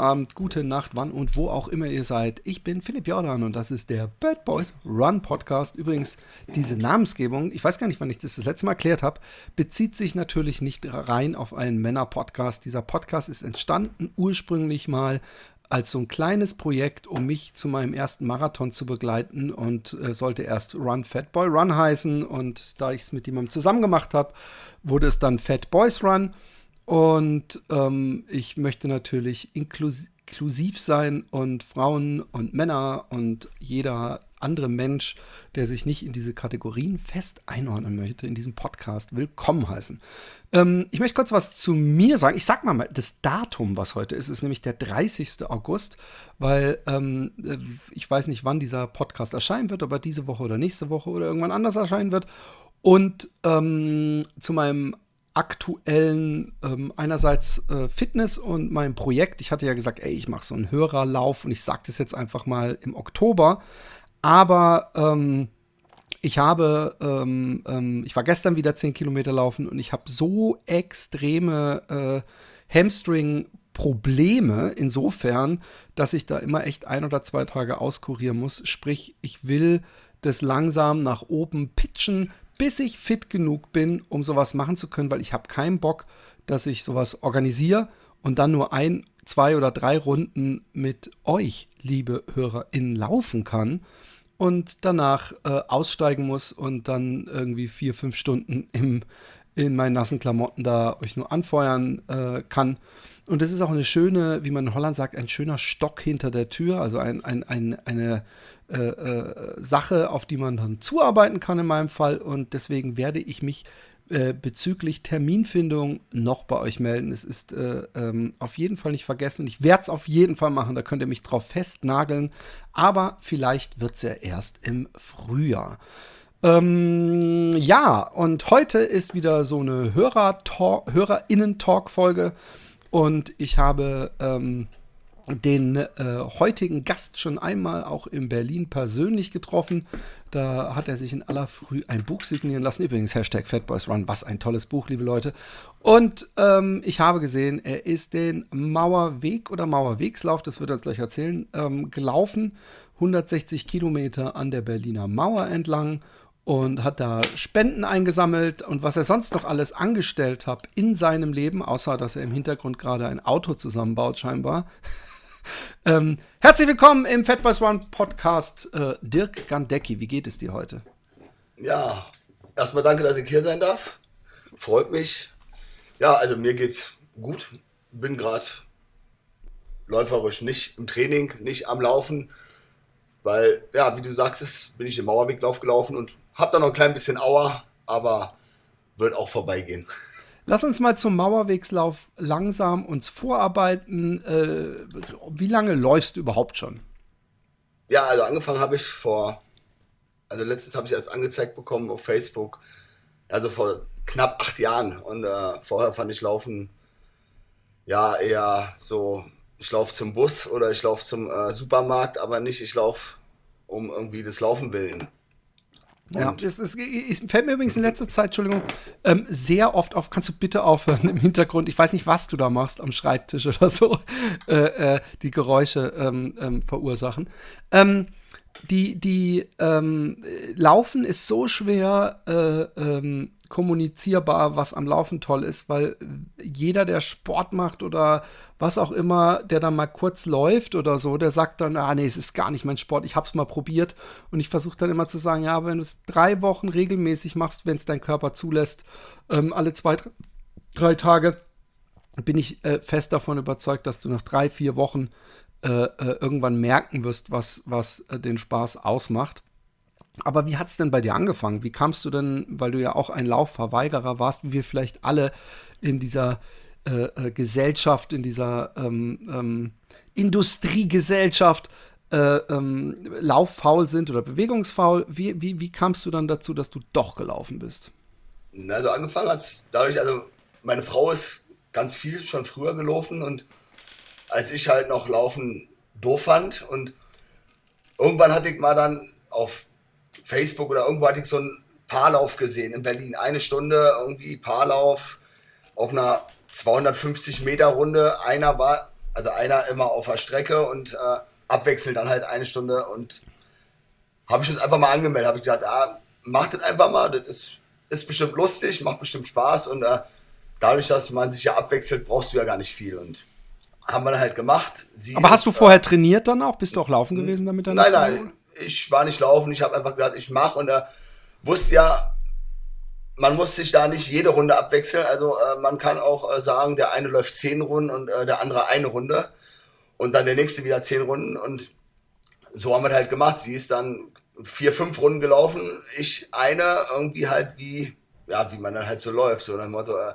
Abend, gute Nacht, wann und wo auch immer ihr seid. Ich bin Philipp Jordan und das ist der Bad Boys Run Podcast. Übrigens, diese Namensgebung, ich weiß gar nicht, wann ich das das letzte Mal erklärt habe, bezieht sich natürlich nicht rein auf einen Männer-Podcast. Dieser Podcast ist entstanden ursprünglich mal als so ein kleines Projekt, um mich zu meinem ersten Marathon zu begleiten und äh, sollte erst Run Fat Boy Run heißen. Und da ich es mit jemandem zusammen gemacht habe, wurde es dann Fat Boys Run. Und ähm, ich möchte natürlich inklus inklusiv sein und Frauen und Männer und jeder andere Mensch, der sich nicht in diese Kategorien fest einordnen möchte, in diesem Podcast willkommen heißen. Ähm, ich möchte kurz was zu mir sagen. Ich sag mal, das Datum, was heute ist, ist nämlich der 30. August, weil ähm, äh, ich weiß nicht, wann dieser Podcast erscheinen wird, aber diese Woche oder nächste Woche oder irgendwann anders erscheinen wird. Und ähm, zu meinem aktuellen ähm, einerseits äh, Fitness und mein Projekt. Ich hatte ja gesagt, ey, ich mache so einen Hörerlauf und ich sage das jetzt einfach mal im Oktober. Aber ähm, ich habe, ähm, ähm ich war gestern wieder 10 Kilometer laufen und ich habe so extreme äh, Hamstring-Probleme insofern, dass ich da immer echt ein oder zwei Tage auskurieren muss. Sprich, ich will das langsam nach oben pitchen, bis ich fit genug bin, um sowas machen zu können, weil ich habe keinen Bock, dass ich sowas organisiere und dann nur ein, zwei oder drei Runden mit euch, liebe HörerInnen, laufen kann und danach äh, aussteigen muss und dann irgendwie vier, fünf Stunden im, in meinen nassen Klamotten da euch nur anfeuern äh, kann. Und das ist auch eine schöne, wie man in Holland sagt, ein schöner Stock hinter der Tür, also ein, ein, ein, eine äh, äh, Sache, auf die man dann zuarbeiten kann in meinem Fall. Und deswegen werde ich mich äh, bezüglich Terminfindung noch bei euch melden. Es ist äh, ähm, auf jeden Fall nicht vergessen und ich werde es auf jeden Fall machen. Da könnt ihr mich drauf festnageln. Aber vielleicht wird es ja erst im Frühjahr. Ähm, ja, und heute ist wieder so eine Hörer-Innen-Talk-Folge. Und ich habe ähm, den äh, heutigen Gast schon einmal auch in Berlin persönlich getroffen. Da hat er sich in aller Früh ein Buch signieren lassen. Übrigens, Hashtag Fatboys Run, was ein tolles Buch, liebe Leute. Und ähm, ich habe gesehen, er ist den Mauerweg oder Mauerwegslauf, das wird er uns gleich erzählen, ähm, gelaufen. 160 Kilometer an der Berliner Mauer entlang und hat da Spenden eingesammelt und was er sonst noch alles angestellt hat in seinem Leben, außer dass er im Hintergrund gerade ein Auto zusammenbaut, scheinbar. ähm, herzlich willkommen im Fat Boys One Podcast, äh, Dirk Gandecki. Wie geht es dir heute? Ja, erstmal danke, dass ich hier sein darf. Freut mich. Ja, also mir geht's gut. Bin gerade läuferisch nicht im Training, nicht am Laufen, weil, ja, wie du sagst, bin ich den Mauerweglauf gelaufen und hab da noch ein klein bisschen Auer, aber wird auch vorbeigehen. Lass uns mal zum Mauerwegslauf langsam uns vorarbeiten. Äh, wie lange läufst du überhaupt schon? Ja, also angefangen habe ich vor, also letztens habe ich erst angezeigt bekommen auf Facebook, also vor knapp acht Jahren. Und äh, vorher fand ich Laufen ja eher so, ich laufe zum Bus oder ich laufe zum äh, Supermarkt, aber nicht, ich laufe um irgendwie des Laufen willen. Ja, es, es, es, fällt mir übrigens in letzter Zeit, Entschuldigung, ähm, sehr oft auf, kannst du bitte aufhören im Hintergrund, ich weiß nicht, was du da machst am Schreibtisch oder so, äh, äh, die Geräusche ähm, ähm, verursachen. Ähm, die, die ähm, Laufen ist so schwer äh, ähm, kommunizierbar, was am Laufen toll ist, weil jeder, der Sport macht oder was auch immer, der dann mal kurz läuft oder so, der sagt dann, ah nee, es ist gar nicht mein Sport, ich hab's mal probiert. Und ich versuche dann immer zu sagen, ja, wenn du es drei Wochen regelmäßig machst, wenn es dein Körper zulässt, ähm, alle zwei, drei Tage, bin ich äh, fest davon überzeugt, dass du nach drei, vier Wochen äh, äh, irgendwann merken wirst, was, was äh, den Spaß ausmacht. Aber wie hat es denn bei dir angefangen? Wie kamst du denn, weil du ja auch ein Laufverweigerer warst, wie wir vielleicht alle in dieser äh, äh, Gesellschaft, in dieser ähm, ähm, Industriegesellschaft äh, ähm, lauffaul sind oder bewegungsfaul. Wie, wie, wie kamst du dann dazu, dass du doch gelaufen bist? Also angefangen hat es dadurch, also meine Frau ist ganz viel schon früher gelaufen und als ich halt noch Laufen doof fand und irgendwann hatte ich mal dann auf Facebook oder irgendwo hatte ich so einen Paarlauf gesehen in Berlin. Eine Stunde irgendwie Paarlauf auf einer 250 Meter Runde. Einer war, also einer immer auf der Strecke und äh, abwechselnd dann halt eine Stunde und habe ich uns einfach mal angemeldet. Habe ich gesagt, ah, macht das einfach mal, das ist, ist bestimmt lustig, macht bestimmt Spaß und äh, dadurch, dass man sich ja abwechselt, brauchst du ja gar nicht viel und haben wir dann halt gemacht. Sie Aber hast du vorher trainiert dann auch? Bist du auch laufen gewesen damit? Dann nein, nein, ich war nicht laufen. Ich habe einfach gesagt, ich mache und er wusste ja, man muss sich da nicht jede Runde abwechseln. Also äh, man kann auch äh, sagen, der eine läuft zehn Runden und äh, der andere eine Runde und dann der nächste wieder zehn Runden und so haben wir halt gemacht. Sie ist dann vier, fünf Runden gelaufen, ich eine irgendwie halt wie, ja, wie man dann halt so läuft, so nach dem Motto, äh,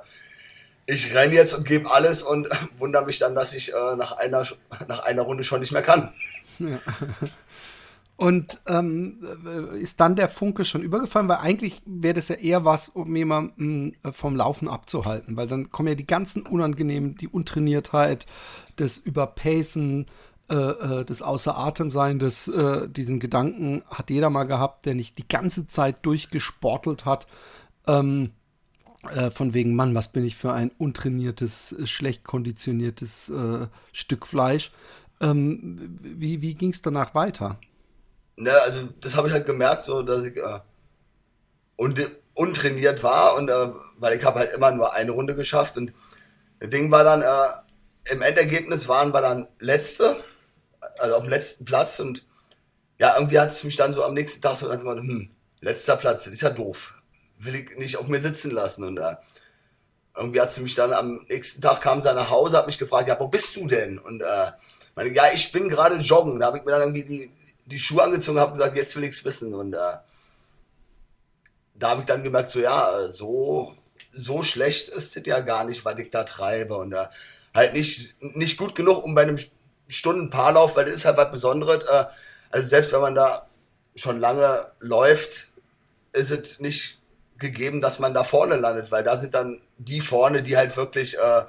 ich renne jetzt und gebe alles und wundere mich dann, dass ich äh, nach, einer, nach einer Runde schon nicht mehr kann. Ja. Und ähm, äh, ist dann der Funke schon übergefallen, weil eigentlich wäre das ja eher was, um jemanden äh, vom Laufen abzuhalten, weil dann kommen ja die ganzen unangenehmen, die Untrainiertheit, das Überpacen, äh, äh das Außer Atem sein, das, äh, diesen Gedanken hat jeder mal gehabt, der nicht die ganze Zeit durchgesportelt hat. Ähm, äh, von wegen, Mann, was bin ich für ein untrainiertes, schlecht konditioniertes Stück Fleisch. Ähm, wie wie ging es danach weiter? Ne, also das habe ich halt gemerkt, so dass ich äh, und, untrainiert war und äh, weil ich habe halt immer nur eine Runde geschafft und das Ding war dann äh, im Endergebnis waren wir dann letzte, also auf dem letzten Platz und ja irgendwie hat es mich dann so am nächsten Tag so dann hm, letzter Platz, das ist ja doof, will ich nicht auf mir sitzen lassen und äh, irgendwie hat sie mich dann am nächsten Tag kam sie nach Hause, hat mich gefragt, ja wo bist du denn? Und äh, meine, ja ich bin gerade joggen, da habe ich mir dann irgendwie die die Schuhe angezogen habe und gesagt, jetzt will ich's wissen. Und äh, da habe ich dann gemerkt, so ja, so, so schlecht ist es ja gar nicht, was ich da treibe. Und äh, halt nicht, nicht gut genug, um bei einem Stundenpaarlauf, weil das ist halt was Besonderes. Äh, also selbst wenn man da schon lange läuft, ist es nicht gegeben, dass man da vorne landet, weil da sind dann die vorne, die halt wirklich äh,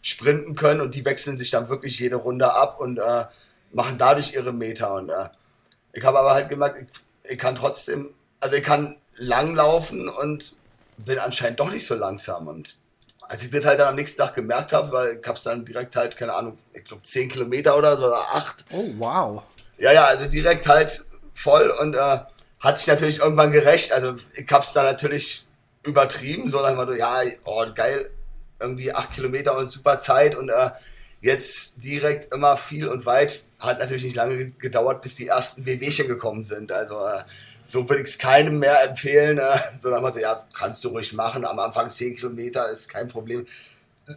sprinten können und die wechseln sich dann wirklich jede Runde ab und äh, machen dadurch ihre Meter. Und äh, ich habe aber halt gemerkt, ich, ich, kann trotzdem, also ich kann lang laufen und bin anscheinend doch nicht so langsam. Und als ich das halt dann am nächsten Tag gemerkt habe, weil ich habe es dann direkt halt, keine Ahnung, ich glaube 10 Kilometer oder so oder 8. Oh, wow. Ja, ja, also direkt halt voll und äh, hat sich natürlich irgendwann gerecht. Also ich habe es dann natürlich übertrieben, so nach dem ja, oh, geil, irgendwie 8 Kilometer und super Zeit und äh, jetzt direkt immer viel und weit hat natürlich nicht lange gedauert, bis die ersten Wehwehchen gekommen sind. Also äh, so würde ich es keinem mehr empfehlen. Äh, so dann man ja, kannst du ruhig machen. Am Anfang 10 Kilometer ist kein Problem.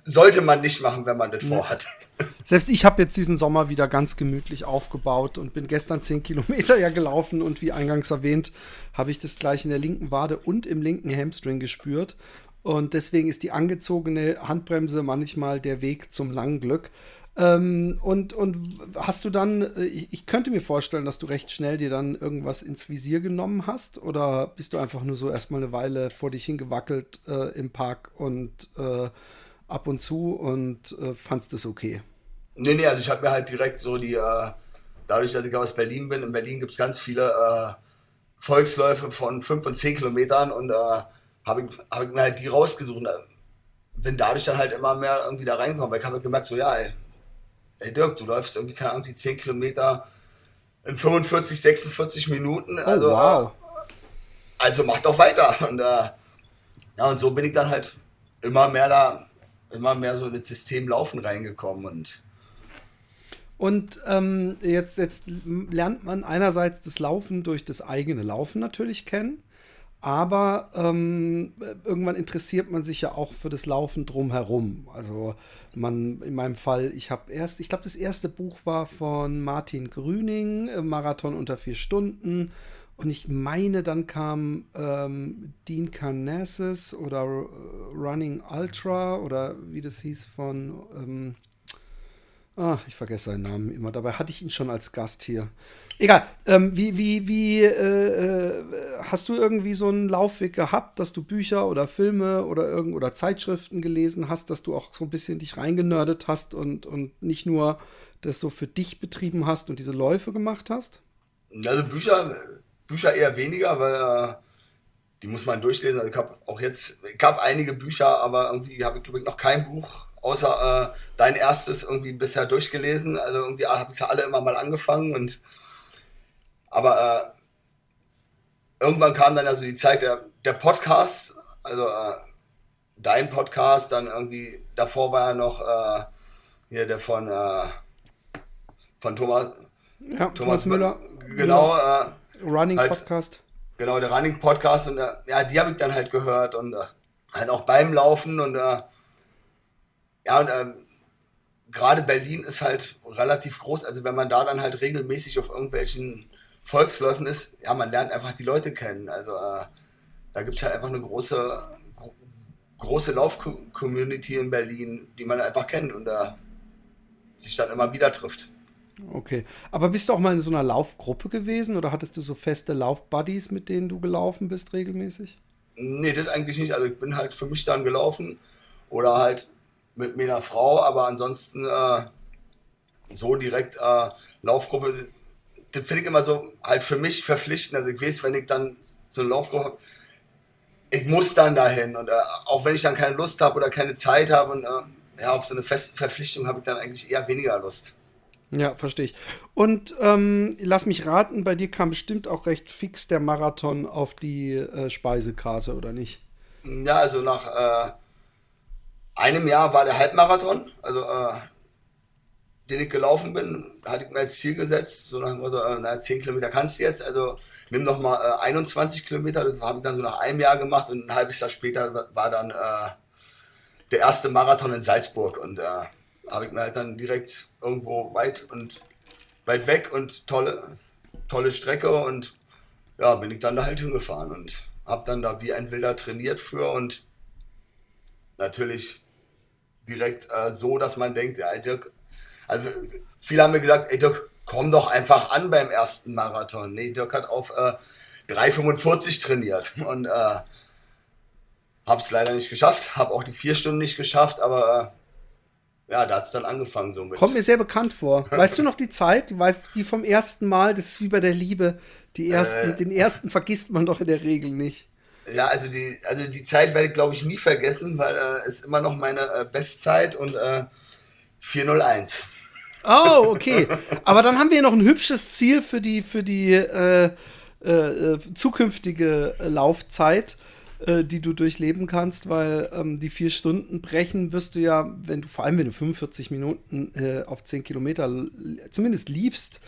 Sollte man nicht machen, wenn man das vorhat. Selbst ich habe jetzt diesen Sommer wieder ganz gemütlich aufgebaut und bin gestern 10 Kilometer ja gelaufen und wie eingangs erwähnt, habe ich das gleich in der linken Wade und im linken Hamstring gespürt. Und deswegen ist die angezogene Handbremse manchmal der Weg zum langen Glück. Ähm, und, und hast du dann, äh, ich, ich, könnte mir vorstellen, dass du recht schnell dir dann irgendwas ins Visier genommen hast oder bist du einfach nur so erstmal eine Weile vor dich hingewackelt äh, im Park und äh, ab und zu und äh, fandst es okay? Nee, nee, also ich habe mir halt direkt so die, äh, dadurch, dass ich aus Berlin bin, in Berlin gibt es ganz viele äh, Volksläufe von 5 und 10 Kilometern und habe ich, hab ich mir halt die rausgesucht und bin dadurch dann halt immer mehr irgendwie da reingekommen, weil ich habe halt gemerkt, so ja, ey, ey Dirk, du läufst irgendwie, keine Ahnung, die 10 Kilometer in 45, 46 Minuten. Oh, also, oh, wow. Also mach doch weiter. Und, äh, ja, und so bin ich dann halt immer mehr da, immer mehr so in das System Laufen reingekommen und und ähm, jetzt, jetzt lernt man einerseits das Laufen durch das eigene Laufen natürlich kennen. Aber ähm, irgendwann interessiert man sich ja auch für das Laufen drumherum. Also man, in meinem Fall, ich habe erst, ich glaube, das erste Buch war von Martin Grüning, äh, Marathon unter vier Stunden. Und ich meine, dann kam ähm, Dean Carnassus oder äh, Running Ultra oder wie das hieß von, ähm, ach, ich vergesse seinen Namen immer. Dabei hatte ich ihn schon als Gast hier. Egal. Ähm, wie wie, wie äh, äh, hast du irgendwie so einen Laufweg gehabt, dass du Bücher oder Filme oder irgend oder Zeitschriften gelesen hast, dass du auch so ein bisschen dich reingenördet hast und, und nicht nur das so für dich betrieben hast und diese Läufe gemacht hast? Also Bücher Bücher eher weniger, weil äh, die muss man durchlesen. Also ich habe auch jetzt, ich habe einige Bücher, aber irgendwie habe ich glaube noch kein Buch außer äh, dein erstes irgendwie bisher durchgelesen. Also irgendwie habe ich ja alle immer mal angefangen und aber äh, irgendwann kam dann also die Zeit der, der Podcast, also äh, dein Podcast, dann irgendwie davor war ja noch äh, hier der von äh, von Thomas ja, Thomas, Thomas Müller. Genau, äh, Running halt, Podcast. Genau, der Running Podcast und äh, ja, die habe ich dann halt gehört und halt auch beim Laufen und ja, und ähm, gerade Berlin ist halt relativ groß, also wenn man da dann halt regelmäßig auf irgendwelchen Volksläufen ist, ja, man lernt einfach die Leute kennen. Also äh, da gibt es halt einfach eine große, gro große Lauf-Community in Berlin, die man einfach kennt und da sich dann immer wieder trifft. Okay. Aber bist du auch mal in so einer Laufgruppe gewesen oder hattest du so feste Laufbuddies, mit denen du gelaufen bist regelmäßig? Nee, das eigentlich nicht. Also ich bin halt für mich dann gelaufen oder halt mit meiner Frau, aber ansonsten äh, so direkt äh, Laufgruppe, das finde ich immer so halt für mich verpflichtend. Also ich weiß, wenn ich dann so eine Laufgruppe habe, ich muss dann dahin und äh, auch wenn ich dann keine Lust habe oder keine Zeit habe und äh, ja, auf so eine feste Verpflichtung habe ich dann eigentlich eher weniger Lust. Ja, verstehe ich. Und ähm, lass mich raten, bei dir kam bestimmt auch recht fix der Marathon auf die äh, Speisekarte, oder nicht? Ja, also nach äh, einem Jahr war der Halbmarathon, also äh, den ich gelaufen bin, hatte ich mir als Ziel gesetzt, so nach dem Motto, äh, na, 10 Kilometer kannst du jetzt, also nimm noch mal äh, 21 Kilometer, das habe ich dann so nach einem Jahr gemacht und ein halbes Jahr später war dann äh, der erste Marathon in Salzburg und äh, habe ich mir halt dann direkt irgendwo weit und weit weg und tolle, tolle Strecke und ja, bin ich dann da halt hingefahren und habe dann da wie ein Wilder trainiert für und natürlich direkt äh, so, dass man denkt, ja, Dirk, also viele haben mir gesagt, ey Dirk, komm doch einfach an beim ersten Marathon. Nee, Dirk hat auf äh, 3,45 trainiert und äh, habe es leider nicht geschafft, habe auch die vier Stunden nicht geschafft, aber äh, ja, da hat es dann angefangen so mit. Kommt mir sehr bekannt vor. Weißt du noch die Zeit? Du weißt, die vom ersten Mal, das ist wie bei der Liebe. Die ersten, äh, den ersten vergisst man doch in der Regel nicht. Ja, also die, also die Zeit werde ich, glaube ich, nie vergessen, weil äh, es immer noch meine äh, Bestzeit und äh, 401. Oh, okay. Aber dann haben wir noch ein hübsches Ziel für die, für die äh, äh, äh zukünftige Laufzeit. Äh, die du durchleben kannst, weil ähm, die vier Stunden brechen wirst du ja, wenn du, vor allem wenn du 45 Minuten äh, auf 10 Kilometer zumindest liefst,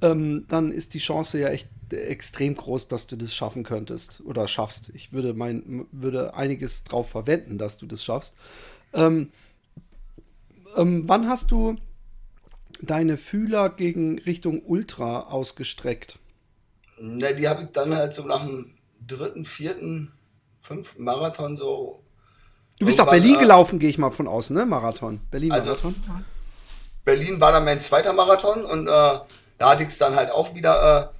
ähm, dann ist die Chance ja echt extrem groß, dass du das schaffen könntest oder schaffst. Ich würde mein, würde einiges drauf verwenden, dass du das schaffst. Ähm, ähm wann hast du deine Fühler gegen Richtung Ultra ausgestreckt? Na, die habe ich dann halt so nach dem dritten, vierten fünf Marathon so. Du bist doch Berlin äh, gelaufen, gehe ich mal von außen, ne? Marathon. Berlin-Marathon. Also, Berlin war dann mein zweiter Marathon und äh, da hatte ich es dann halt auch wieder äh,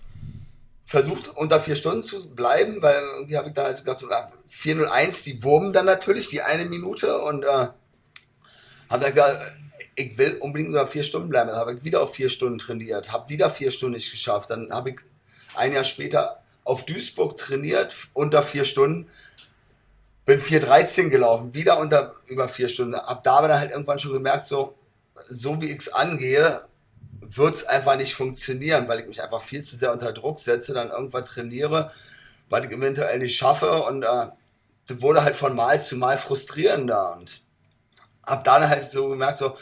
versucht, unter vier Stunden zu bleiben, weil irgendwie habe ich dann also gedacht, so, 401, die wurmen dann natürlich, die eine Minute und äh, habe dann gedacht, ich will unbedingt unter vier Stunden bleiben. Dann habe ich wieder auf vier Stunden trainiert, habe wieder vier Stunden nicht geschafft. Dann habe ich ein Jahr später auf Duisburg trainiert, unter vier Stunden bin 4,13 gelaufen, wieder unter über vier Stunden. Ab da habe ich dann halt irgendwann schon gemerkt, so, so wie ich es angehe, wird es einfach nicht funktionieren, weil ich mich einfach viel zu sehr unter Druck setze, dann irgendwann trainiere, weil ich eventuell nicht schaffe und äh, das wurde halt von Mal zu Mal frustrierender und habe dann halt so gemerkt, so,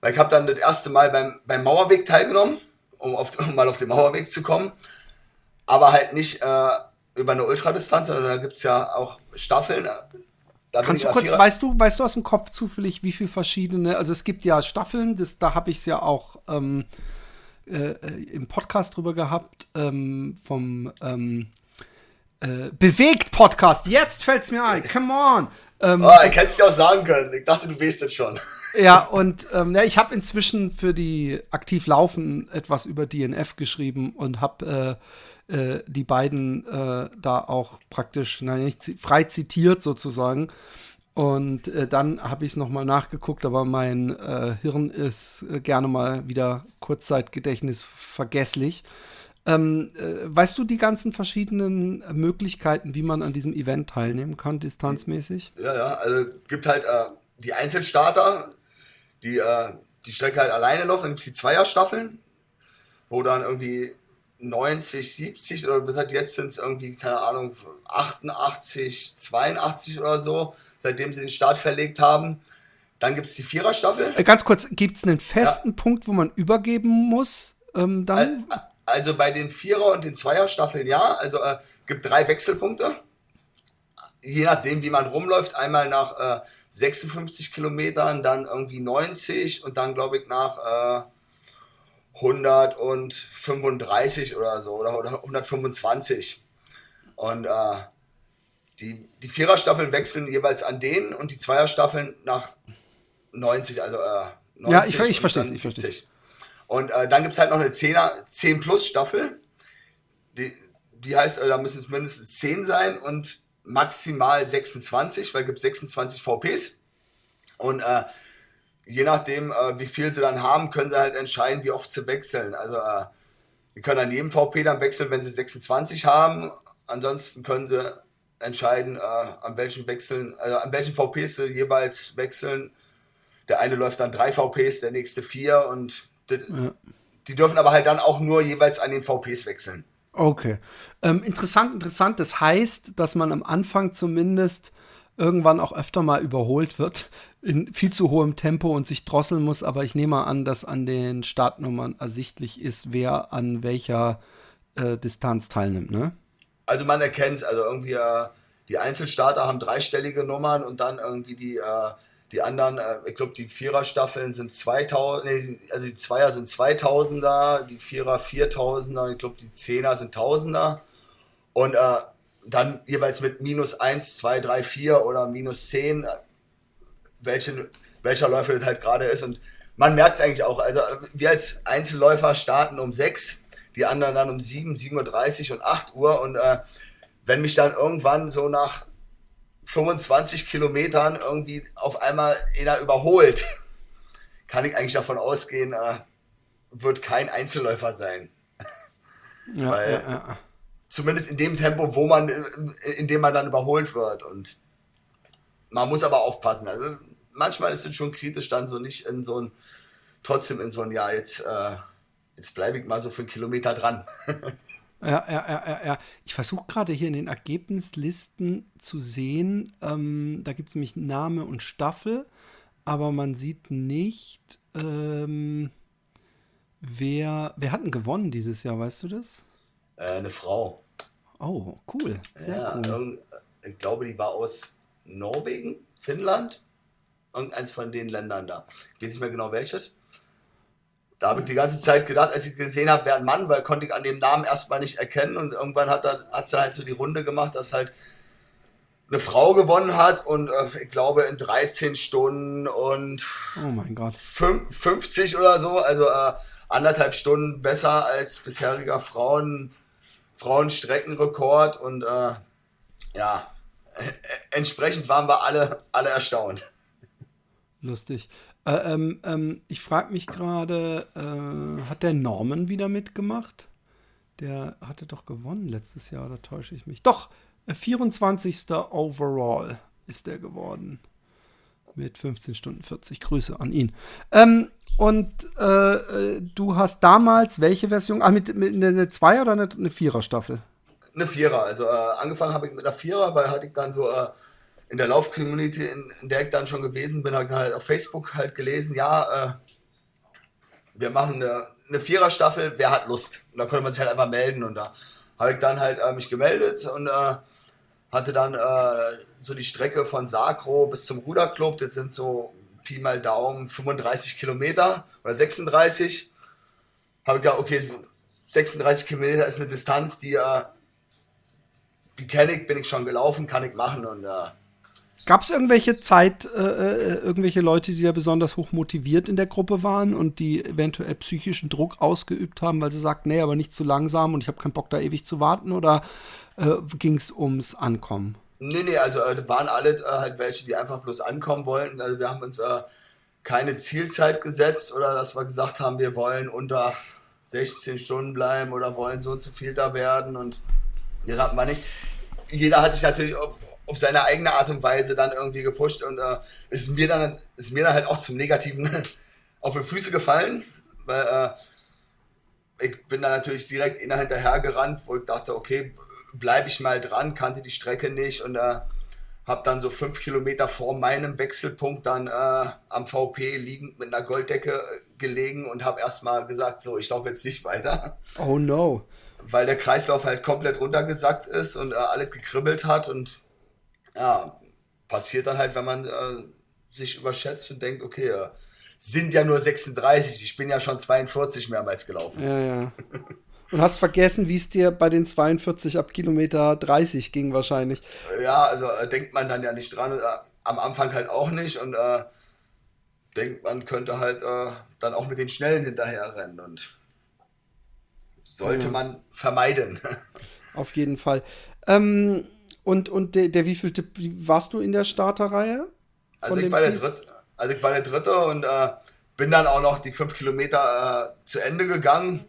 weil ich habe dann das erste Mal beim, beim Mauerweg teilgenommen, um, auf, um mal auf den Mauerweg zu kommen, aber halt nicht äh, über eine Ultradistanz, sondern da gibt es ja auch Staffeln. Da Kannst du kurz, weißt du, weißt du aus dem Kopf zufällig, wie viele verschiedene, also es gibt ja Staffeln, das, da habe ich es ja auch ähm, äh, im Podcast drüber gehabt, ähm, vom ähm, äh, Bewegt-Podcast. Jetzt fällt's mir ein. Come on. Ähm, oh, ich hätte es dir auch sagen können. Ich dachte, du weißt es schon. Ja, und ähm, ja, ich habe inzwischen für die aktiv laufen etwas über DNF geschrieben und habe äh, äh, die beiden äh, da auch praktisch, nein, nicht frei zitiert sozusagen. Und äh, dann habe ich es nochmal nachgeguckt, aber mein äh, Hirn ist äh, gerne mal wieder Kurzzeitgedächtnis vergesslich. Ähm, äh, weißt du die ganzen verschiedenen Möglichkeiten, wie man an diesem Event teilnehmen kann, distanzmäßig? Ja, ja, also gibt halt äh, die Einzelstarter, die äh, die Strecke halt alleine laufen, dann gibt es die Zweierstaffeln, wo dann irgendwie 90, 70 oder bis halt jetzt sind es irgendwie, keine Ahnung, 88, 82 oder so, seitdem sie den Start verlegt haben. Dann gibt es die Viererstaffel. Äh, ganz kurz, gibt es einen festen ja. Punkt, wo man übergeben muss? Ähm, dann? Also bei den Vierer- und den Zweierstaffeln ja. Also äh, gibt drei Wechselpunkte. Je nachdem, wie man rumläuft. Einmal nach äh, 56 Kilometern, dann irgendwie 90 und dann, glaube ich, nach... Äh, 135 oder so oder 125. Und äh, die, die Viererstaffeln wechseln jeweils an denen und die Zweierstaffeln nach 90, also äh, 90 Ja, ich, ich verstehe ich verstehe Und äh, dann gibt es halt noch eine 10er, 10 Plus Staffel. Die, die heißt, äh, da müssen es mindestens 10 sein und maximal 26, weil es gibt 26 VPs. Und äh, je nachdem, äh, wie viel sie dann haben, können sie halt entscheiden, wie oft sie wechseln. Also äh, wir können an jedem VP dann wechseln, wenn sie 26 haben. Ansonsten können sie entscheiden, äh, an welchen wechseln, also an welchen VPs sie jeweils wechseln. Der eine läuft dann drei VPs, der nächste vier und das, ja. die dürfen aber halt dann auch nur jeweils an den VPs wechseln. Okay. Ähm, interessant, interessant. Das heißt, dass man am Anfang zumindest irgendwann auch öfter mal überholt wird in viel zu hohem Tempo und sich drosseln muss, aber ich nehme an, dass an den Startnummern ersichtlich ist, wer an welcher äh, Distanz teilnimmt, ne? Also man erkennt es, also irgendwie äh, die Einzelstarter haben dreistellige Nummern und dann irgendwie die, äh, die anderen, äh, ich glaube die Vierer-Staffeln sind 2000, nee, also die Zweier sind 2000er, die Vierer 4000er, ich glaube die Zehner sind Tausender und äh, dann jeweils mit minus 1, 2, 3, 4 oder minus 10, welche, welcher Läufer das halt gerade ist. Und man merkt es eigentlich auch. Also wir als Einzelläufer starten um 6, die anderen dann um 7, 7.30 Uhr und 8 Uhr. Und äh, wenn mich dann irgendwann so nach 25 Kilometern irgendwie auf einmal einer überholt, kann ich eigentlich davon ausgehen, äh, wird kein Einzelläufer sein. Ja, Weil, ja, ja zumindest in dem Tempo, wo man, in dem man dann überholt wird. Und man muss aber aufpassen. Also manchmal ist es schon kritisch, dann so nicht in so ein, trotzdem in so ein, ja, jetzt, äh, jetzt bleibe ich mal so für einen Kilometer dran. Ja, ja, ja, ja, ja. Ich versuche gerade hier in den Ergebnislisten zu sehen, ähm, da gibt es nämlich Name und Staffel, aber man sieht nicht, ähm, wer, wer hat denn gewonnen dieses Jahr, weißt du das? Äh, eine Frau. Oh, cool. Sehr ja, cool. Ich glaube, die war aus Norwegen, Finnland, irgendeins von den Ländern da. Ich weiß nicht mehr genau welches. Da habe ich die ganze Zeit gedacht, als ich gesehen habe, wer ein Mann, weil konnte ich an dem Namen erstmal nicht erkennen und irgendwann hat es dann halt so die Runde gemacht, dass halt eine Frau gewonnen hat und äh, ich glaube in 13 Stunden und oh mein Gott. 50 oder so, also äh, anderthalb Stunden besser als bisheriger Frauen Frauenstreckenrekord und äh, ja, entsprechend waren wir alle, alle erstaunt. Lustig. Äh, ähm, ähm, ich frage mich gerade, äh, hat der Norman wieder mitgemacht? Der hatte doch gewonnen letztes Jahr, da täusche ich mich. Doch, 24. Äh, Overall ist der geworden. Mit 15 Stunden 40. Grüße an ihn. Ähm, und äh, äh, du hast damals welche Version? Ah, mit, mit eine Zweier- oder eine, eine Vierer-Staffel? Eine Vierer. Also äh, angefangen habe ich mit einer Vierer, weil hatte ich dann so äh, in der Lauf-Community, in, in, der ich dann schon gewesen bin, habe ich halt auf Facebook halt gelesen, ja, äh, wir machen eine, eine Vierer-Staffel, wer hat Lust? Und da konnte man sich halt einfach melden und da habe ich dann halt äh, mich gemeldet und hatte dann so die Strecke von Sacro bis zum Ruderclub, das sind so Pi mal Daumen 35 Kilometer oder 36. habe ich gedacht, okay, 36 Kilometer ist eine Distanz, die, äh, die kenne ich, bin ich schon gelaufen, kann ich machen und äh, Gab es irgendwelche Zeit, äh, äh, irgendwelche Leute, die da besonders hoch motiviert in der Gruppe waren und die eventuell psychischen Druck ausgeübt haben, weil sie sagten, nee, aber nicht zu langsam und ich habe keinen Bock da ewig zu warten oder äh, ging es ums Ankommen? Nee, nee, also äh, waren alle äh, halt welche, die einfach bloß ankommen wollten. Also wir haben uns äh, keine Zielzeit gesetzt oder dass wir gesagt haben, wir wollen unter 16 Stunden bleiben oder wollen so und so viel da werden und den hatten wir nicht. Jeder hat sich natürlich auf, auf seine eigene Art und Weise dann irgendwie gepusht und äh, ist mir dann ist mir dann halt auch zum Negativen auf die Füße gefallen, weil äh, ich bin dann natürlich direkt inner hinterher gerannt, wo ich dachte, okay, bleibe ich mal dran, kannte die Strecke nicht und äh, habe dann so fünf Kilometer vor meinem Wechselpunkt dann äh, am VP liegend mit einer Golddecke äh, gelegen und habe erstmal gesagt, so, ich laufe jetzt nicht weiter. Oh no. Weil der Kreislauf halt komplett runtergesackt ist und äh, alles gekribbelt hat und ja, passiert dann halt, wenn man äh, sich überschätzt und denkt, okay, äh, sind ja nur 36, ich bin ja schon 42 mehrmals gelaufen. Ja, ja. Und hast vergessen, wie es dir bei den 42 ab Kilometer 30 ging wahrscheinlich. Ja, also äh, denkt man dann ja nicht dran. Äh, am Anfang halt auch nicht und äh, denkt, man könnte halt äh, dann auch mit den Schnellen hinterher rennen und sollte ja. man vermeiden. Auf jeden Fall. Ähm, und, und der, der wievielte warst du in der Starterreihe? Also ich, war der dritte, also ich war der Dritte und äh, bin dann auch noch die fünf Kilometer äh, zu Ende gegangen.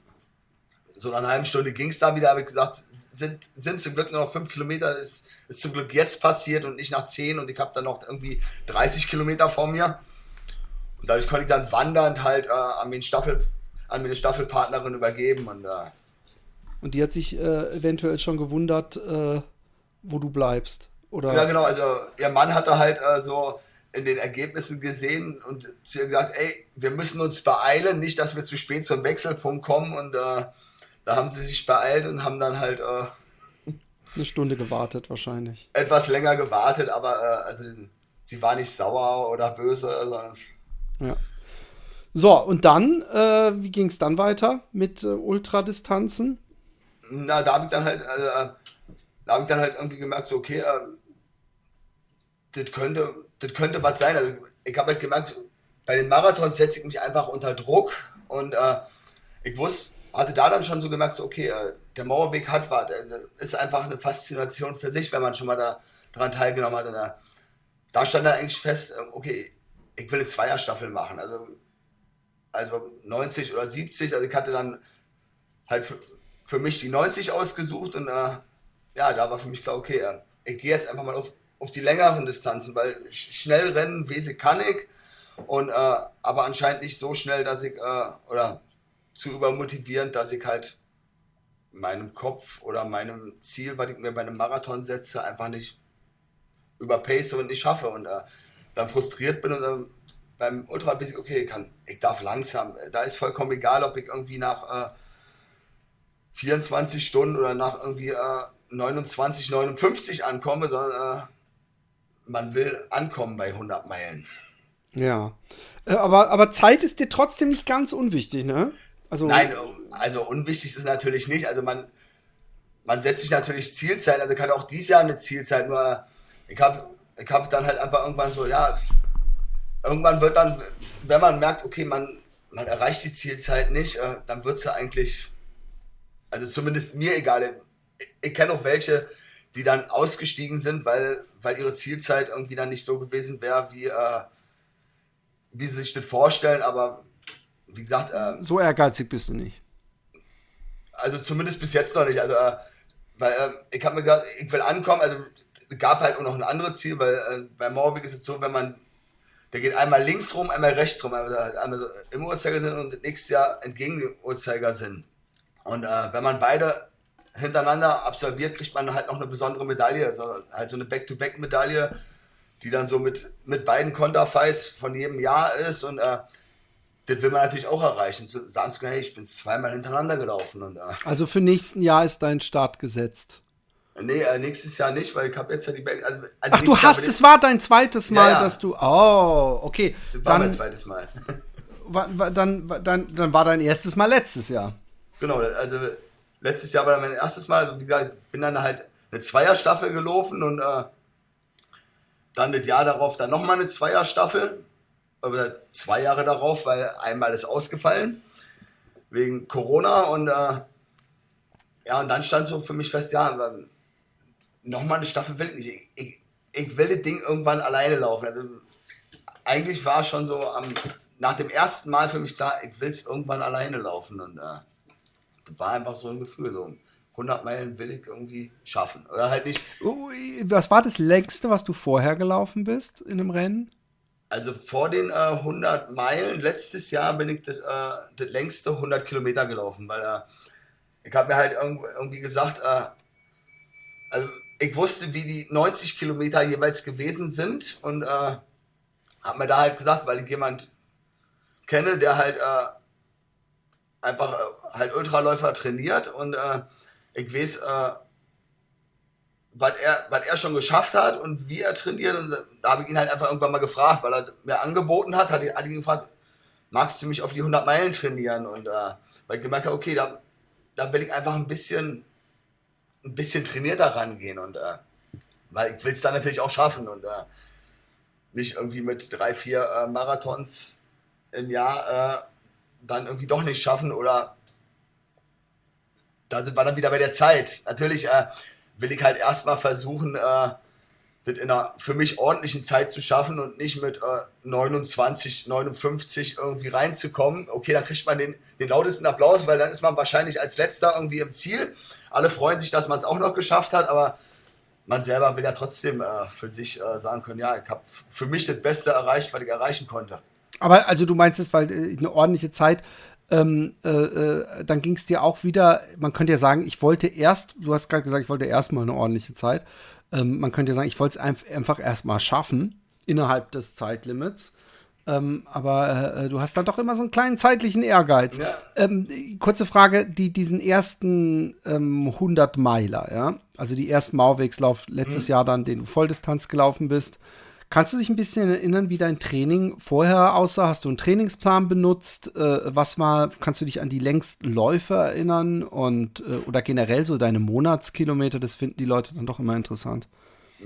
So nach einer halben Stunde ging es da wieder, habe ich gesagt, sind, sind zum Glück nur noch fünf Kilometer, ist, ist zum Glück jetzt passiert und nicht nach zehn und ich habe dann noch irgendwie 30 Kilometer vor mir. Und dadurch konnte ich dann wandernd halt äh, an, meine Staffel, an meine Staffelpartnerin übergeben. Und, äh, und die hat sich äh, eventuell schon gewundert, äh, wo du bleibst. Oder? Ja, genau. Also, ihr Mann hatte halt äh, so in den Ergebnissen gesehen und zu ihr gesagt: Ey, wir müssen uns beeilen, nicht, dass wir zu spät zum Wechselpunkt kommen. Und äh, da haben sie sich beeilt und haben dann halt. Äh, eine Stunde gewartet, wahrscheinlich. Etwas länger gewartet, aber äh, also, sie war nicht sauer oder böse, sondern. Ja. So, und dann, äh, wie ging es dann weiter mit äh, Ultradistanzen? Na, da habe ich dann halt, da habe ich dann halt irgendwie gemerkt, so, okay, äh, das könnte, das könnte was sein. Also ich habe halt gemerkt, bei den Marathons setze ich mich einfach unter Druck und äh, ich wusste, hatte da dann schon so gemerkt, so, okay, äh, der Mauerweg hat was, äh, ist einfach eine Faszination für sich, wenn man schon mal da, daran teilgenommen hat. Und, äh, da stand dann eigentlich fest, okay, ich will eine Zweierstaffel machen, also, also 90 oder 70, also ich hatte dann halt für, für mich die 90 ausgesucht und äh, ja, da war für mich klar, okay, ich gehe jetzt einfach mal auf, auf die längeren Distanzen, weil schnell rennen, Wese kann ich, und, äh, aber anscheinend nicht so schnell, dass ich, äh, oder zu übermotivierend, dass ich halt meinem Kopf oder meinem Ziel, was ich mir bei einem Marathon setze, einfach nicht überpace und nicht schaffe. Und äh, dann frustriert bin und äh, beim Ultra weiß ich, okay, ich, kann, ich darf langsam, da ist vollkommen egal, ob ich irgendwie nach äh, 24 Stunden oder nach irgendwie äh, 29, 59 ankomme, sondern äh, man will ankommen bei 100 Meilen. Ja. Äh, aber, aber Zeit ist dir trotzdem nicht ganz unwichtig, ne? Also, Nein, also unwichtig ist es natürlich nicht. Also man, man setzt sich natürlich Zielzeit, also kann auch dieses Jahr eine Zielzeit, nur ich habe ich hab dann halt einfach irgendwann so, ja, irgendwann wird dann, wenn man merkt, okay, man, man erreicht die Zielzeit nicht, äh, dann wird sie eigentlich, also zumindest mir egal, ich kenne auch welche, die dann ausgestiegen sind, weil, weil ihre Zielzeit irgendwie dann nicht so gewesen wäre, wie, äh, wie sie sich das vorstellen. Aber wie gesagt. Äh, so ehrgeizig bist du nicht. Also zumindest bis jetzt noch nicht. Also, äh, weil äh, ich habe mir gesagt, ich will ankommen. Also gab halt auch noch ein anderes Ziel, weil äh, bei Mauerweg ist es so, wenn man der geht einmal links rum, einmal rechts rum, also einmal im Uhrzeigersinn und nächstes Jahr entgegen dem Uhrzeigersinn. Und äh, wenn man beide hintereinander absolviert, kriegt man halt noch eine besondere Medaille, also halt so eine Back-to-Back-Medaille, die dann so mit, mit beiden Konterfeis von jedem Jahr ist und äh, das will man natürlich auch erreichen. Zu, sagen zu können, hey, ich bin zweimal hintereinander gelaufen. Und, äh, also für nächsten Jahr ist dein Start gesetzt. Nee, äh, nächstes Jahr nicht, weil ich habe jetzt ja die Back. Also, also Ach, du hast, es war dein zweites Mal, ja, ja. dass du. Oh, okay. Das war dann, mein zweites Mal. dann, dann, dann war dein erstes Mal letztes Jahr. Genau, also letztes Jahr war dann mein erstes Mal, also wie gesagt, bin dann halt eine Zweierstaffel gelaufen und äh, dann das Jahr darauf dann nochmal eine Zweierstaffel. Oder zwei Jahre darauf, weil einmal ist ausgefallen. Wegen Corona und äh, ja, und dann stand so für mich fest, ja, nochmal eine Staffel will ich nicht. Ich, ich, ich, will das Ding irgendwann alleine laufen. Also, eigentlich war schon so am, nach dem ersten Mal für mich klar, ich will es irgendwann alleine laufen. Und äh, war einfach so ein Gefühl. So 100 Meilen will ich irgendwie schaffen. Oder halt nicht. Was war das längste, was du vorher gelaufen bist in einem Rennen? Also vor den äh, 100 Meilen, letztes Jahr bin ich das, äh, das längste 100 Kilometer gelaufen, weil äh, ich habe mir halt irgendwie gesagt, äh, also ich wusste, wie die 90 Kilometer jeweils gewesen sind und äh, habe mir da halt gesagt, weil ich jemand kenne, der halt äh, einfach äh, halt Ultraläufer trainiert und äh, ich weiß, äh, was er, er schon geschafft hat und wie er trainiert. Und da habe ich ihn halt einfach irgendwann mal gefragt, weil er mir angeboten hat, hat, hat ihn gefragt, magst du mich auf die 100 Meilen trainieren? Und äh, weil ich gemerkt habe, okay, da, da will ich einfach ein bisschen, ein bisschen trainierter rangehen. Und äh, weil ich will es dann natürlich auch schaffen und äh, nicht irgendwie mit drei, vier äh, Marathons im Jahr äh, dann irgendwie doch nicht schaffen oder da sind wir dann wieder bei der Zeit. Natürlich äh, will ich halt erstmal versuchen, äh, das in einer für mich ordentlichen Zeit zu schaffen und nicht mit äh, 29, 59 irgendwie reinzukommen. Okay, dann kriegt man den, den lautesten Applaus, weil dann ist man wahrscheinlich als letzter irgendwie im Ziel. Alle freuen sich, dass man es auch noch geschafft hat, aber man selber will ja trotzdem äh, für sich äh, sagen können, ja, ich habe für mich das Beste erreicht, was ich erreichen konnte. Aber also du meinst es, weil äh, eine ordentliche Zeit, ähm, äh, äh, dann ging es dir auch wieder, man könnte ja sagen, ich wollte erst, du hast gerade gesagt, ich wollte erstmal eine ordentliche Zeit. Ähm, man könnte ja sagen, ich wollte es einfach, einfach erstmal schaffen, innerhalb des Zeitlimits. Ähm, aber äh, du hast dann doch immer so einen kleinen zeitlichen Ehrgeiz. Ja. Ähm, kurze Frage, die, diesen ersten ähm, 100 Meiler, ja, also die ersten Mauerwegslauf letztes mhm. Jahr dann, den du Volldistanz gelaufen bist, Kannst du dich ein bisschen erinnern, wie dein Training vorher aussah? Hast du einen Trainingsplan benutzt? Äh, was war, kannst du dich an die längsten Läufe erinnern? Und, äh, oder generell so deine Monatskilometer? Das finden die Leute dann doch immer interessant.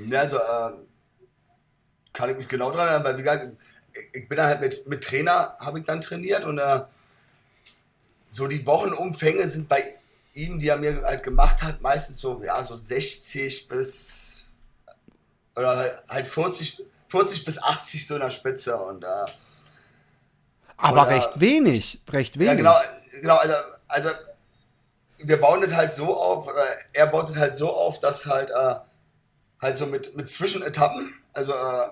Ja, also äh, kann ich mich genau daran erinnern, weil wie gesagt, ich, bin halt mit, mit Trainer, habe ich dann trainiert und äh, so die Wochenumfänge sind bei ihm, die er mir halt gemacht hat, meistens so, ja, so 60 bis oder halt 40, 40 bis 80 so in der Spitze und äh, aber oder, recht wenig, recht wenig. Ja, genau, genau, also, also wir bauen das halt so auf, oder er baut es halt so auf, dass halt äh, halt so mit, mit Zwischenetappen, also äh,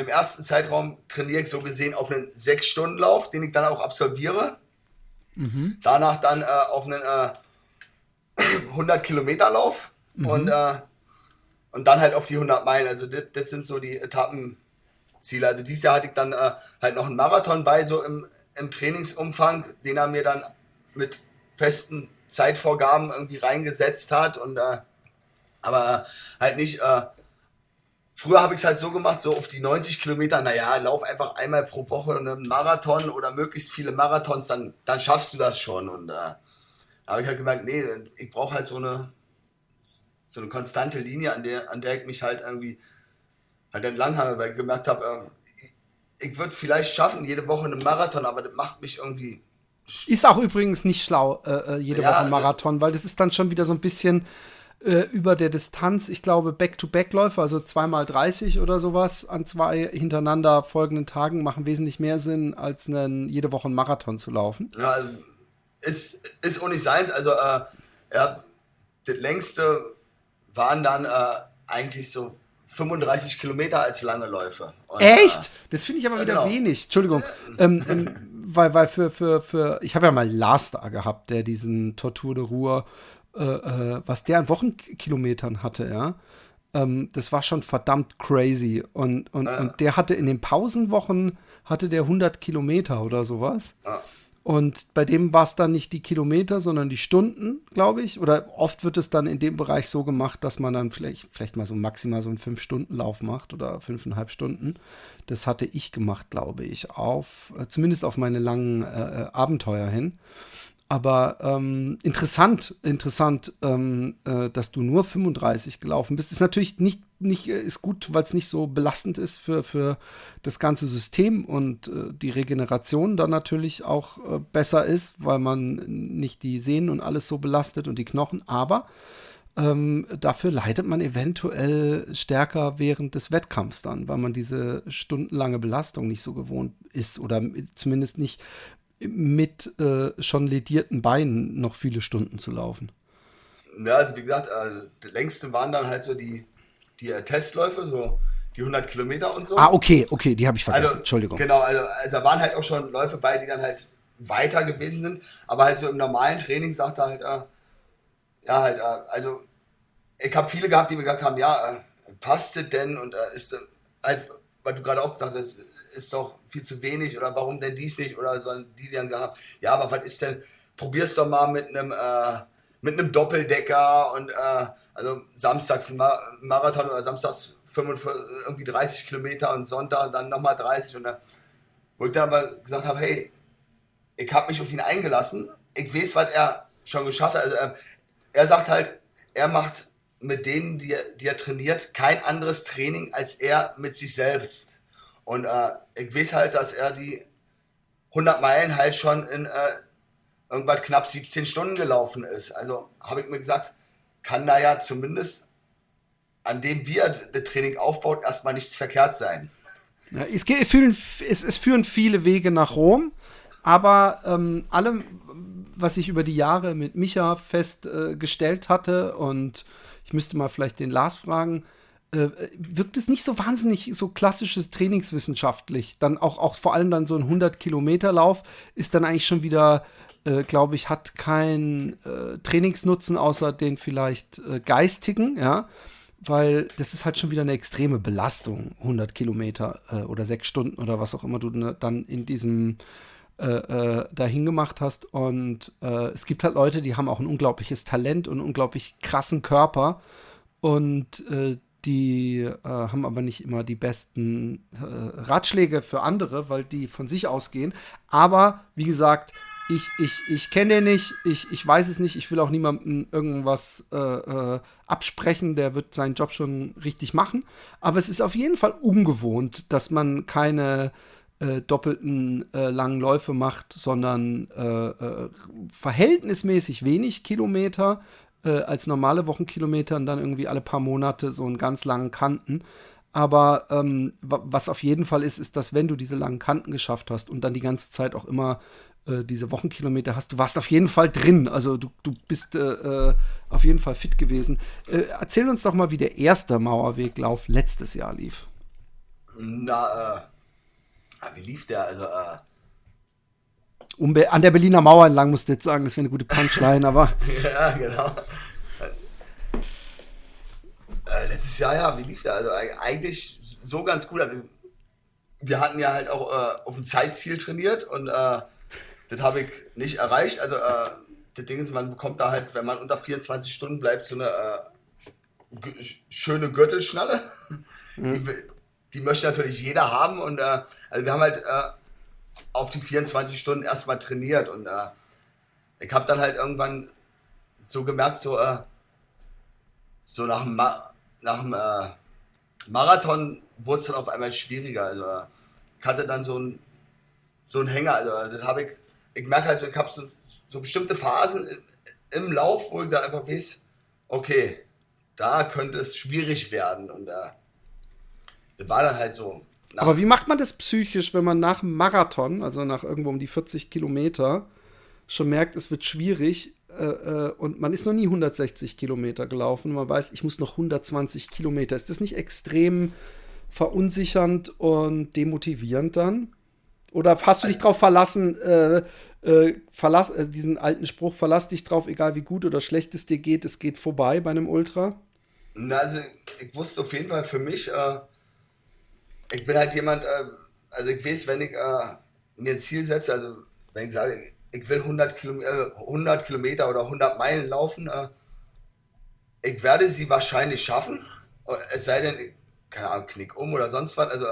im ersten Zeitraum trainiere ich so gesehen auf einen 6-Stunden-Lauf, den ich dann auch absolviere. Mhm. Danach dann äh, auf einen äh, 100-Kilometer-Lauf mhm. und äh, und dann halt auf die 100 Meilen. Also das, das sind so die Etappenziele. Also dieses Jahr hatte ich dann äh, halt noch einen Marathon bei, so im, im Trainingsumfang, den er mir dann mit festen Zeitvorgaben irgendwie reingesetzt hat. Und äh, aber halt nicht. Äh, früher habe ich es halt so gemacht, so auf die 90 Kilometer, naja, lauf einfach einmal pro Woche einen Marathon oder möglichst viele Marathons, dann, dann schaffst du das schon. Und äh, da habe ich halt gemerkt, nee, ich brauche halt so eine so eine konstante Linie, an der, an der ich mich halt irgendwie halt entlang habe, weil ich gemerkt habe, äh, ich, würde vielleicht schaffen, jede Woche einen Marathon, aber das macht mich irgendwie. Ist auch übrigens nicht schlau, äh, äh jede ja, Woche einen Marathon, weil das ist dann schon wieder so ein bisschen äh, über der Distanz, ich glaube, Back-to-Back-Läufe, also zweimal 30 oder sowas an zwei hintereinander folgenden Tagen machen wesentlich mehr Sinn, als einen, jede Woche einen Marathon zu laufen. Ja, also, ist, ist auch nicht seins. Also, äh, ja, das längste waren dann äh, eigentlich so 35 Kilometer als lange Läufe. Und, Echt? Äh, das finde ich aber wieder genau. wenig. Entschuldigung. Ähm, ähm, weil, weil für, für, für, ich habe ja mal Lars da gehabt, der diesen Tortur de Ruhr, äh, äh, was der an Wochenkilometern hatte, ja. Ähm, das war schon verdammt crazy. Und, und, und der hatte in den Pausenwochen, hatte der 100 Kilometer oder sowas. Ja. Und bei dem war es dann nicht die Kilometer, sondern die Stunden, glaube ich. Oder oft wird es dann in dem Bereich so gemacht, dass man dann vielleicht, vielleicht mal so maximal so einen Fünf-Stunden-Lauf macht oder fünfeinhalb Stunden. Das hatte ich gemacht, glaube ich, auf, äh, zumindest auf meine langen äh, äh Abenteuer hin. Aber ähm, interessant, interessant, ähm, äh, dass du nur 35 gelaufen bist. Ist natürlich nicht, nicht äh, ist gut, weil es nicht so belastend ist für, für das ganze System und äh, die Regeneration dann natürlich auch äh, besser ist, weil man nicht die Sehnen und alles so belastet und die Knochen. Aber ähm, dafür leidet man eventuell stärker während des Wettkampfs dann, weil man diese stundenlange Belastung nicht so gewohnt ist oder zumindest nicht mit äh, schon ledierten Beinen noch viele Stunden zu laufen. Ja, also wie gesagt, äh, längste waren dann halt so die, die äh, Testläufe, so die 100 Kilometer und so. Ah, okay, okay, die habe ich vergessen. Also, Entschuldigung. Genau, also, also da waren halt auch schon Läufe bei, die dann halt weiter gewesen sind, aber halt so im normalen Training sagt er halt, äh, ja, halt, äh, also ich habe viele gehabt, die mir gesagt haben, ja, äh, passt es denn und äh, ist halt, weil du gerade auch gesagt hast, ist doch viel zu wenig oder warum denn dies nicht oder so die dann gehabt, ja, aber was ist denn, probier's doch mal mit einem äh, mit einem Doppeldecker und äh, also samstags ein Marathon oder samstags 45, irgendwie 30 Kilometer und Sonntag dann nochmal 30 und da, wo ich dann aber gesagt habe, hey, ich habe mich auf ihn eingelassen, ich weiß, was er schon geschafft hat. Also, äh, er sagt halt, er macht mit denen, die er, die er trainiert, kein anderes Training als er mit sich selbst. Und äh, ich weiß halt, dass er die 100 Meilen halt schon in äh, irgendwas knapp 17 Stunden gelaufen ist. Also habe ich mir gesagt, kann da ja zumindest an dem, wie er das Training aufbaut, erstmal nichts verkehrt sein. Ja, es, führen, es, es, führen viele Wege nach Rom, aber ähm, allem, was ich über die Jahre mit Micha festgestellt äh, hatte, und ich müsste mal vielleicht den Lars fragen, äh, wirkt es nicht so wahnsinnig so klassisches trainingswissenschaftlich. Dann auch, auch vor allem dann so ein 100-Kilometer-Lauf ist dann eigentlich schon wieder, äh, glaube ich, hat keinen äh, Trainingsnutzen außer den vielleicht äh, geistigen, ja. Weil das ist halt schon wieder eine extreme Belastung, 100 Kilometer äh, oder sechs Stunden oder was auch immer du dann in diesem äh, dahin gemacht hast. Und es gibt halt Leute, die haben auch ein unglaubliches Talent und einen unglaublich krassen Körper. Und äh, die äh, haben aber nicht immer die besten äh, Ratschläge für andere, weil die von sich ausgehen. Aber wie gesagt, ich, ich, ich kenne den nicht, ich, ich weiß es nicht, ich will auch niemandem irgendwas äh, äh, absprechen, der wird seinen Job schon richtig machen. Aber es ist auf jeden Fall ungewohnt, dass man keine äh, doppelten äh, langen Läufe macht, sondern verhältnismäßig wenig Kilometer äh, als normale Wochenkilometer und dann irgendwie alle paar Monate so einen ganz langen Kanten. Aber ähm, was auf jeden Fall ist, ist, dass wenn du diese langen Kanten geschafft hast und dann die ganze Zeit auch immer äh, diese Wochenkilometer hast, du warst auf jeden Fall drin. Also du, du bist äh, äh auf jeden Fall fit gewesen. Äh, erzähl uns doch mal, wie der erste Mauerweglauf letztes Jahr lief. Na, äh, ah, wie lief der? Also, um an der Berliner Mauer entlang musst du jetzt sagen, das wäre eine gute Punchline, aber. ja, genau. Äh, letztes Jahr, ja, wie lief der? Also eigentlich so ganz gut. Also, wir hatten ja halt auch äh, auf ein Zeitziel trainiert und äh, das habe ich nicht erreicht. Also äh, das Ding ist, man bekommt da halt, wenn man unter 24 Stunden bleibt, so eine äh, schöne Gürtelschnalle. Mhm. Die, die möchte natürlich jeder haben und äh, also wir haben halt äh, auf die 24 Stunden erstmal trainiert und äh, ich habe dann halt irgendwann so gemerkt, so, äh, so nach dem, Ma nach dem äh, Marathon wurde es dann auf einmal schwieriger. Also ich hatte dann so einen so Hänger. Also das habe ich, ich merke halt, so, ich habe so, so bestimmte Phasen im Lauf, wo ich dann einfach weiß, okay, da könnte es schwierig werden. Und äh, das war dann halt so. Aber wie macht man das psychisch, wenn man nach einem Marathon, also nach irgendwo um die 40 Kilometer, schon merkt, es wird schwierig äh, äh, und man ist noch nie 160 Kilometer gelaufen und man weiß, ich muss noch 120 Kilometer. Ist das nicht extrem verunsichernd und demotivierend dann? Oder hast du dich darauf verlassen, äh, äh, verlass, äh, diesen alten Spruch, verlass dich drauf, egal wie gut oder schlecht es dir geht, es geht vorbei bei einem Ultra? Na, also ich wusste auf jeden Fall für mich, äh, ich bin halt jemand, äh, also ich weiß, wenn ich äh, mir ein Ziel setze, also wenn ich sage, ich will 100, Kilom 100 Kilometer oder 100 Meilen laufen, äh, ich werde sie wahrscheinlich schaffen. Es sei denn, keine Ahnung, knick um oder sonst was. Also,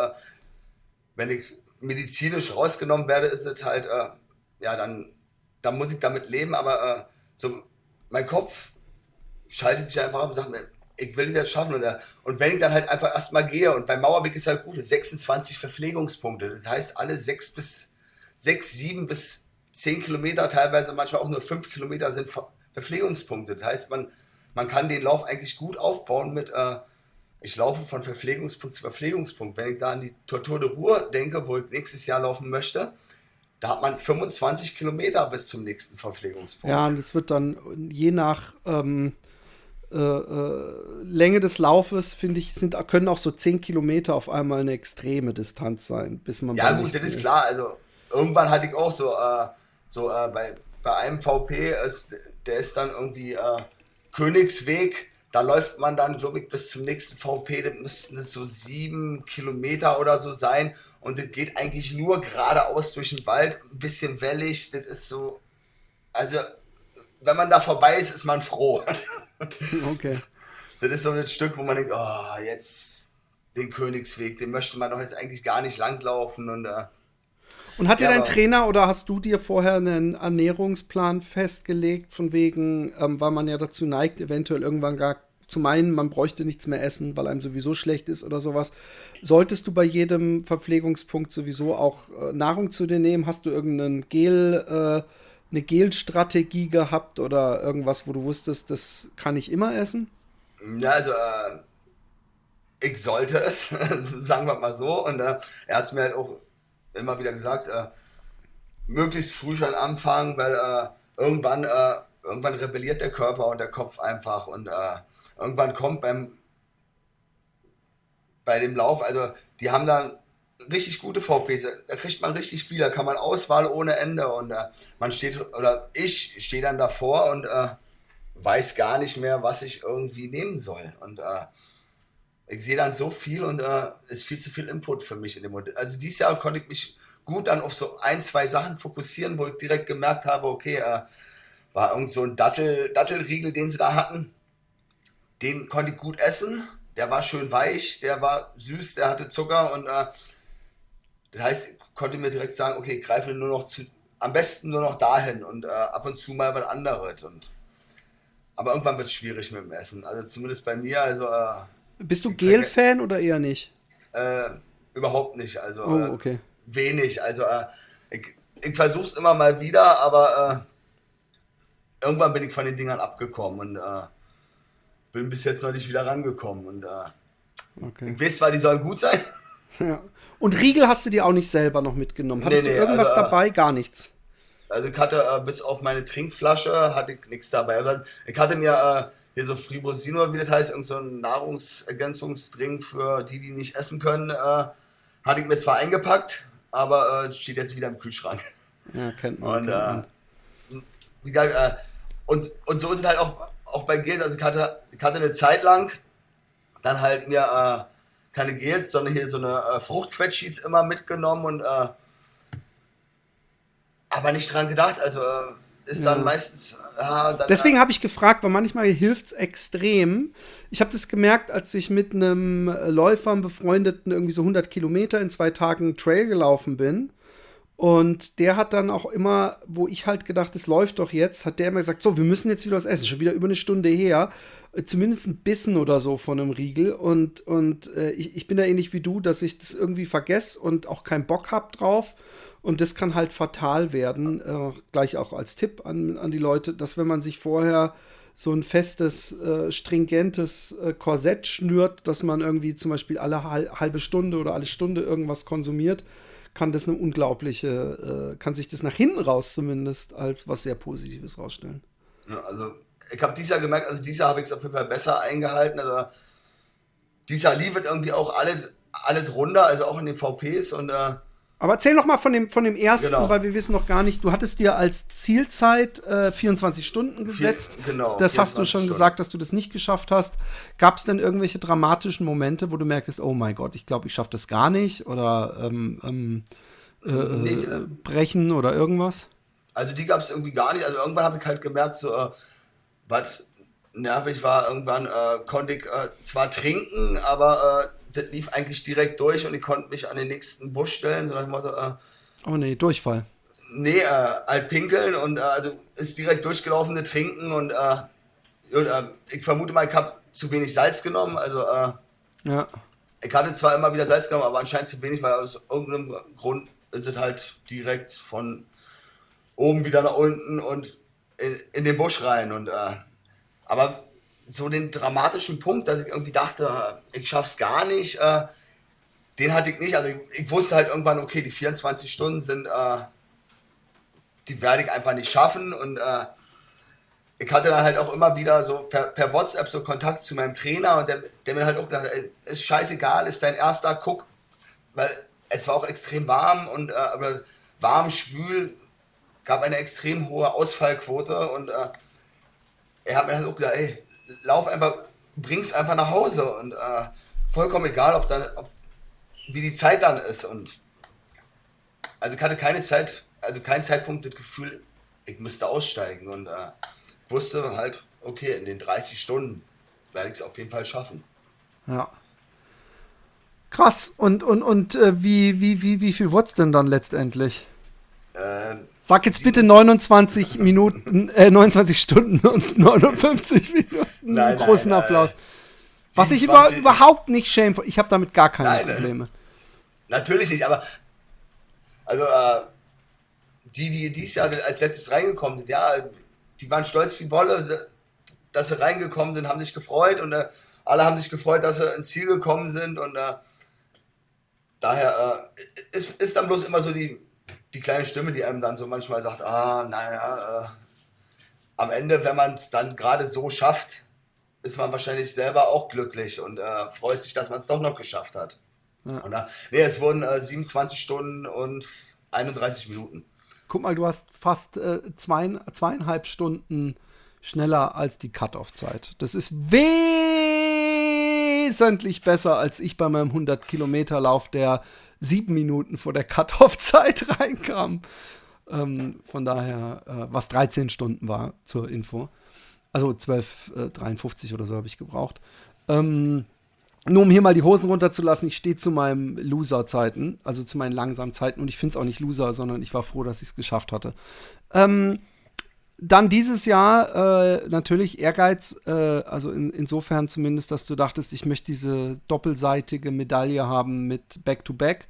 wenn ich medizinisch rausgenommen werde, ist es halt, ja, dann, dann muss ich damit leben, aber so, mein Kopf schaltet sich einfach ab und sagt mir, ich will das schaffen. Und, äh, und wenn ich dann halt einfach erstmal gehe, und beim Mauerweg ist halt gut, 26 Verpflegungspunkte. Das heißt, alle sechs bis sechs, sieben bis zehn Kilometer, teilweise manchmal auch nur fünf Kilometer sind Verpflegungspunkte. Das heißt, man, man kann den Lauf eigentlich gut aufbauen mit, äh, ich laufe von Verpflegungspunkt zu Verpflegungspunkt. Wenn ich da an die Tortur de Ruhr denke, wo ich nächstes Jahr laufen möchte, da hat man 25 Kilometer bis zum nächsten Verpflegungspunkt. Ja, und es wird dann je nach ähm, äh, äh, Länge des Laufes, finde ich, sind, können auch so 10 Kilometer auf einmal eine extreme Distanz sein, bis man Ja, gut, das ist, klar. Also irgendwann hatte ich auch so, äh, so äh, bei, bei einem VP, ist, der ist dann irgendwie äh, Königsweg. Da läuft man dann, glaube ich, bis zum nächsten VP, das müssten so sieben Kilometer oder so sein. Und das geht eigentlich nur geradeaus durch den Wald, ein bisschen wellig. Das ist so, also, wenn man da vorbei ist, ist man froh. Okay. Das ist so ein Stück, wo man denkt, oh, jetzt den Königsweg, den möchte man doch jetzt eigentlich gar nicht langlaufen. Und äh, und hat dir ja, dein Trainer oder hast du dir vorher einen Ernährungsplan festgelegt, von wegen, ähm, weil man ja dazu neigt, eventuell irgendwann gar zu meinen, man bräuchte nichts mehr essen, weil einem sowieso schlecht ist oder sowas. Solltest du bei jedem Verpflegungspunkt sowieso auch äh, Nahrung zu dir nehmen? Hast du irgendeinen Gel, äh, eine Gelstrategie gehabt oder irgendwas, wo du wusstest, das kann ich immer essen? Ja, also äh, ich sollte es, sagen wir mal so. Und äh, er hat es mir halt auch immer wieder gesagt, äh, möglichst früh schon anfangen, weil äh, irgendwann, äh, irgendwann rebelliert der Körper und der Kopf einfach und äh, irgendwann kommt beim bei dem Lauf, also die haben dann richtig gute VPs, da kriegt man richtig viel, da kann man Auswahl ohne Ende und äh, man steht, oder ich stehe dann davor und äh, weiß gar nicht mehr, was ich irgendwie nehmen soll und ich sehe dann so viel und äh, ist viel zu viel Input für mich in dem Modell. Also dieses Jahr konnte ich mich gut dann auf so ein, zwei Sachen fokussieren, wo ich direkt gemerkt habe, okay, äh, war irgend so ein Dattel, Dattelriegel, den sie da hatten. Den konnte ich gut essen. Der war schön weich, der war süß, der hatte Zucker und äh, das heißt, ich konnte mir direkt sagen, okay, ich greife nur noch zu, am besten nur noch dahin und äh, ab und zu mal was anderes. Und, aber irgendwann wird es schwierig mit dem Essen. Also zumindest bei mir, also äh, bist du Gel-Fan oder eher nicht? Äh, überhaupt nicht. Also oh, äh, okay. äh, wenig. Also äh, ich, ich versuche es immer mal wieder, aber äh, irgendwann bin ich von den Dingern abgekommen und äh, bin bis jetzt noch nicht wieder rangekommen. Und okay. ich weiß zwar, die sollen gut sein. Ja. Und Riegel hast du dir auch nicht selber noch mitgenommen? Hattest nee, nee, du irgendwas also, dabei? Gar nichts. Also ich hatte bis auf meine Trinkflasche hatte ich nichts dabei. Ich hatte mir hier so Fribrosino, wie das heißt, irgend so ein Nahrungsergänzungsdrink für die, die nicht essen können, äh, hatte ich mir zwar eingepackt, aber äh, steht jetzt wieder im Kühlschrank. Ja, kennt man. Und, kennt äh, wie gesagt, äh, und, und so ist es halt auch, auch bei Gels. Also ich hatte, ich hatte eine Zeit lang dann halt mir äh, keine Gels, sondern hier so eine äh, Fruchtquetschis immer mitgenommen und äh, aber nicht dran gedacht. Also äh, ist dann ja. meistens. Ja, dann, Deswegen habe ich gefragt, weil manchmal hilft es extrem. Ich habe das gemerkt, als ich mit einem Läufer, einem befreundeten, irgendwie so 100 Kilometer in zwei Tagen Trail gelaufen bin. Und der hat dann auch immer, wo ich halt gedacht, es läuft doch jetzt, hat der immer gesagt, so, wir müssen jetzt wieder was essen, schon wieder über eine Stunde her, äh, zumindest ein Bissen oder so von einem Riegel. Und, und äh, ich, ich bin da ähnlich wie du, dass ich das irgendwie vergesse und auch keinen Bock habe drauf. Und das kann halt fatal werden, äh, gleich auch als Tipp an, an die Leute, dass wenn man sich vorher so ein festes, äh, stringentes äh, Korsett schnürt, dass man irgendwie zum Beispiel alle halbe Stunde oder alle Stunde irgendwas konsumiert, kann das eine unglaubliche, äh, kann sich das nach hinten raus zumindest als was sehr Positives rausstellen. Ja, also ich habe dieses Jahr gemerkt, also dieses Jahr habe ich es auf jeden Fall besser eingehalten. Also dieses Jahr liefert irgendwie auch alle, alle drunter, also auch in den VPs und äh, aber erzähl noch mal von dem, von dem ersten, genau. weil wir wissen noch gar nicht, du hattest dir als Zielzeit äh, 24 Stunden gesetzt. Vier, genau. Das hast du schon Stunden. gesagt, dass du das nicht geschafft hast. Gab es denn irgendwelche dramatischen Momente, wo du merkst, oh mein Gott, ich glaube, ich schaffe das gar nicht? Oder ähm, ähm, äh, nee, äh, brechen oder irgendwas? Also die gab es irgendwie gar nicht. Also irgendwann habe ich halt gemerkt, so, äh, was nervig war, irgendwann äh, konnte ich äh, zwar trinken, aber äh, das lief eigentlich direkt durch und ich konnte mich an den nächsten Bus stellen. So Motto, äh, oh nee, Durchfall. Nee, äh, halt pinkeln und äh, also ist direkt durchgelaufene Trinken und, äh, und äh, ich vermute mal, ich habe zu wenig Salz genommen. Also äh, ja. ich hatte zwar immer wieder Salz genommen, aber anscheinend zu wenig, weil aus irgendeinem Grund ist es halt direkt von oben wieder nach unten und in, in den Busch rein. Und, äh, aber so den dramatischen Punkt, dass ich irgendwie dachte, ich schaff's gar nicht, äh, den hatte ich nicht. Also ich, ich, wusste halt irgendwann, okay, die 24 Stunden sind, äh, die werde ich einfach nicht schaffen. Und äh, ich hatte dann halt auch immer wieder so per, per WhatsApp so Kontakt zu meinem Trainer und der, der mir halt auch gesagt hat, ist scheißegal, ist dein erster, guck, weil es war auch extrem warm und äh, warm, schwül, gab eine extrem hohe Ausfallquote und äh, er hat mir halt auch gesagt, ey, lauf einfach, bring's einfach nach Hause und äh, vollkommen egal, ob dann, ob, wie die Zeit dann ist und also ich hatte keine Zeit, also kein Zeitpunkt das Gefühl, ich müsste aussteigen und äh, wusste halt, okay, in den 30 Stunden werde ich es auf jeden Fall schaffen. Ja. Krass. Und, und, und äh, wie, wie, wie, wie viel wurde es denn dann letztendlich? Ähm, Sag jetzt bitte 29 Minuten, äh, 29 Stunden und 59 Minuten. Nein, großen nein, Applaus. Nein, Was ich über, überhaupt nicht schäme. Ich habe damit gar keine Probleme. Natürlich nicht, aber also äh, die, die dieses Jahr als letztes reingekommen sind, ja, die waren stolz wie Bolle, dass sie reingekommen sind, haben sich gefreut und äh, alle haben sich gefreut, dass sie ins Ziel gekommen sind und äh, daher äh, ist, ist dann bloß immer so die die kleine Stimme, die einem dann so manchmal sagt, ah, naja, äh, am Ende, wenn man es dann gerade so schafft, ist man wahrscheinlich selber auch glücklich und äh, freut sich, dass man es doch noch geschafft hat. Ja. Und, äh, nee, es wurden äh, 27 Stunden und 31 Minuten. Guck mal, du hast fast äh, zwei, zweieinhalb Stunden schneller als die Cut-Off-Zeit. Das ist wesentlich besser als ich bei meinem 100-Kilometer-Lauf, der sieben Minuten vor der Cut-Off-Zeit reinkam. Ähm, von daher, äh, was 13 Stunden war zur Info. Also 12,53 äh, oder so habe ich gebraucht. Ähm, nur um hier mal die Hosen runterzulassen, ich stehe zu meinen Loser-Zeiten, also zu meinen langsamen Zeiten und ich finde es auch nicht Loser, sondern ich war froh, dass ich es geschafft hatte. Ähm, dann dieses Jahr äh, natürlich Ehrgeiz, äh, also in, insofern zumindest, dass du dachtest, ich möchte diese doppelseitige Medaille haben mit Back-to-Back.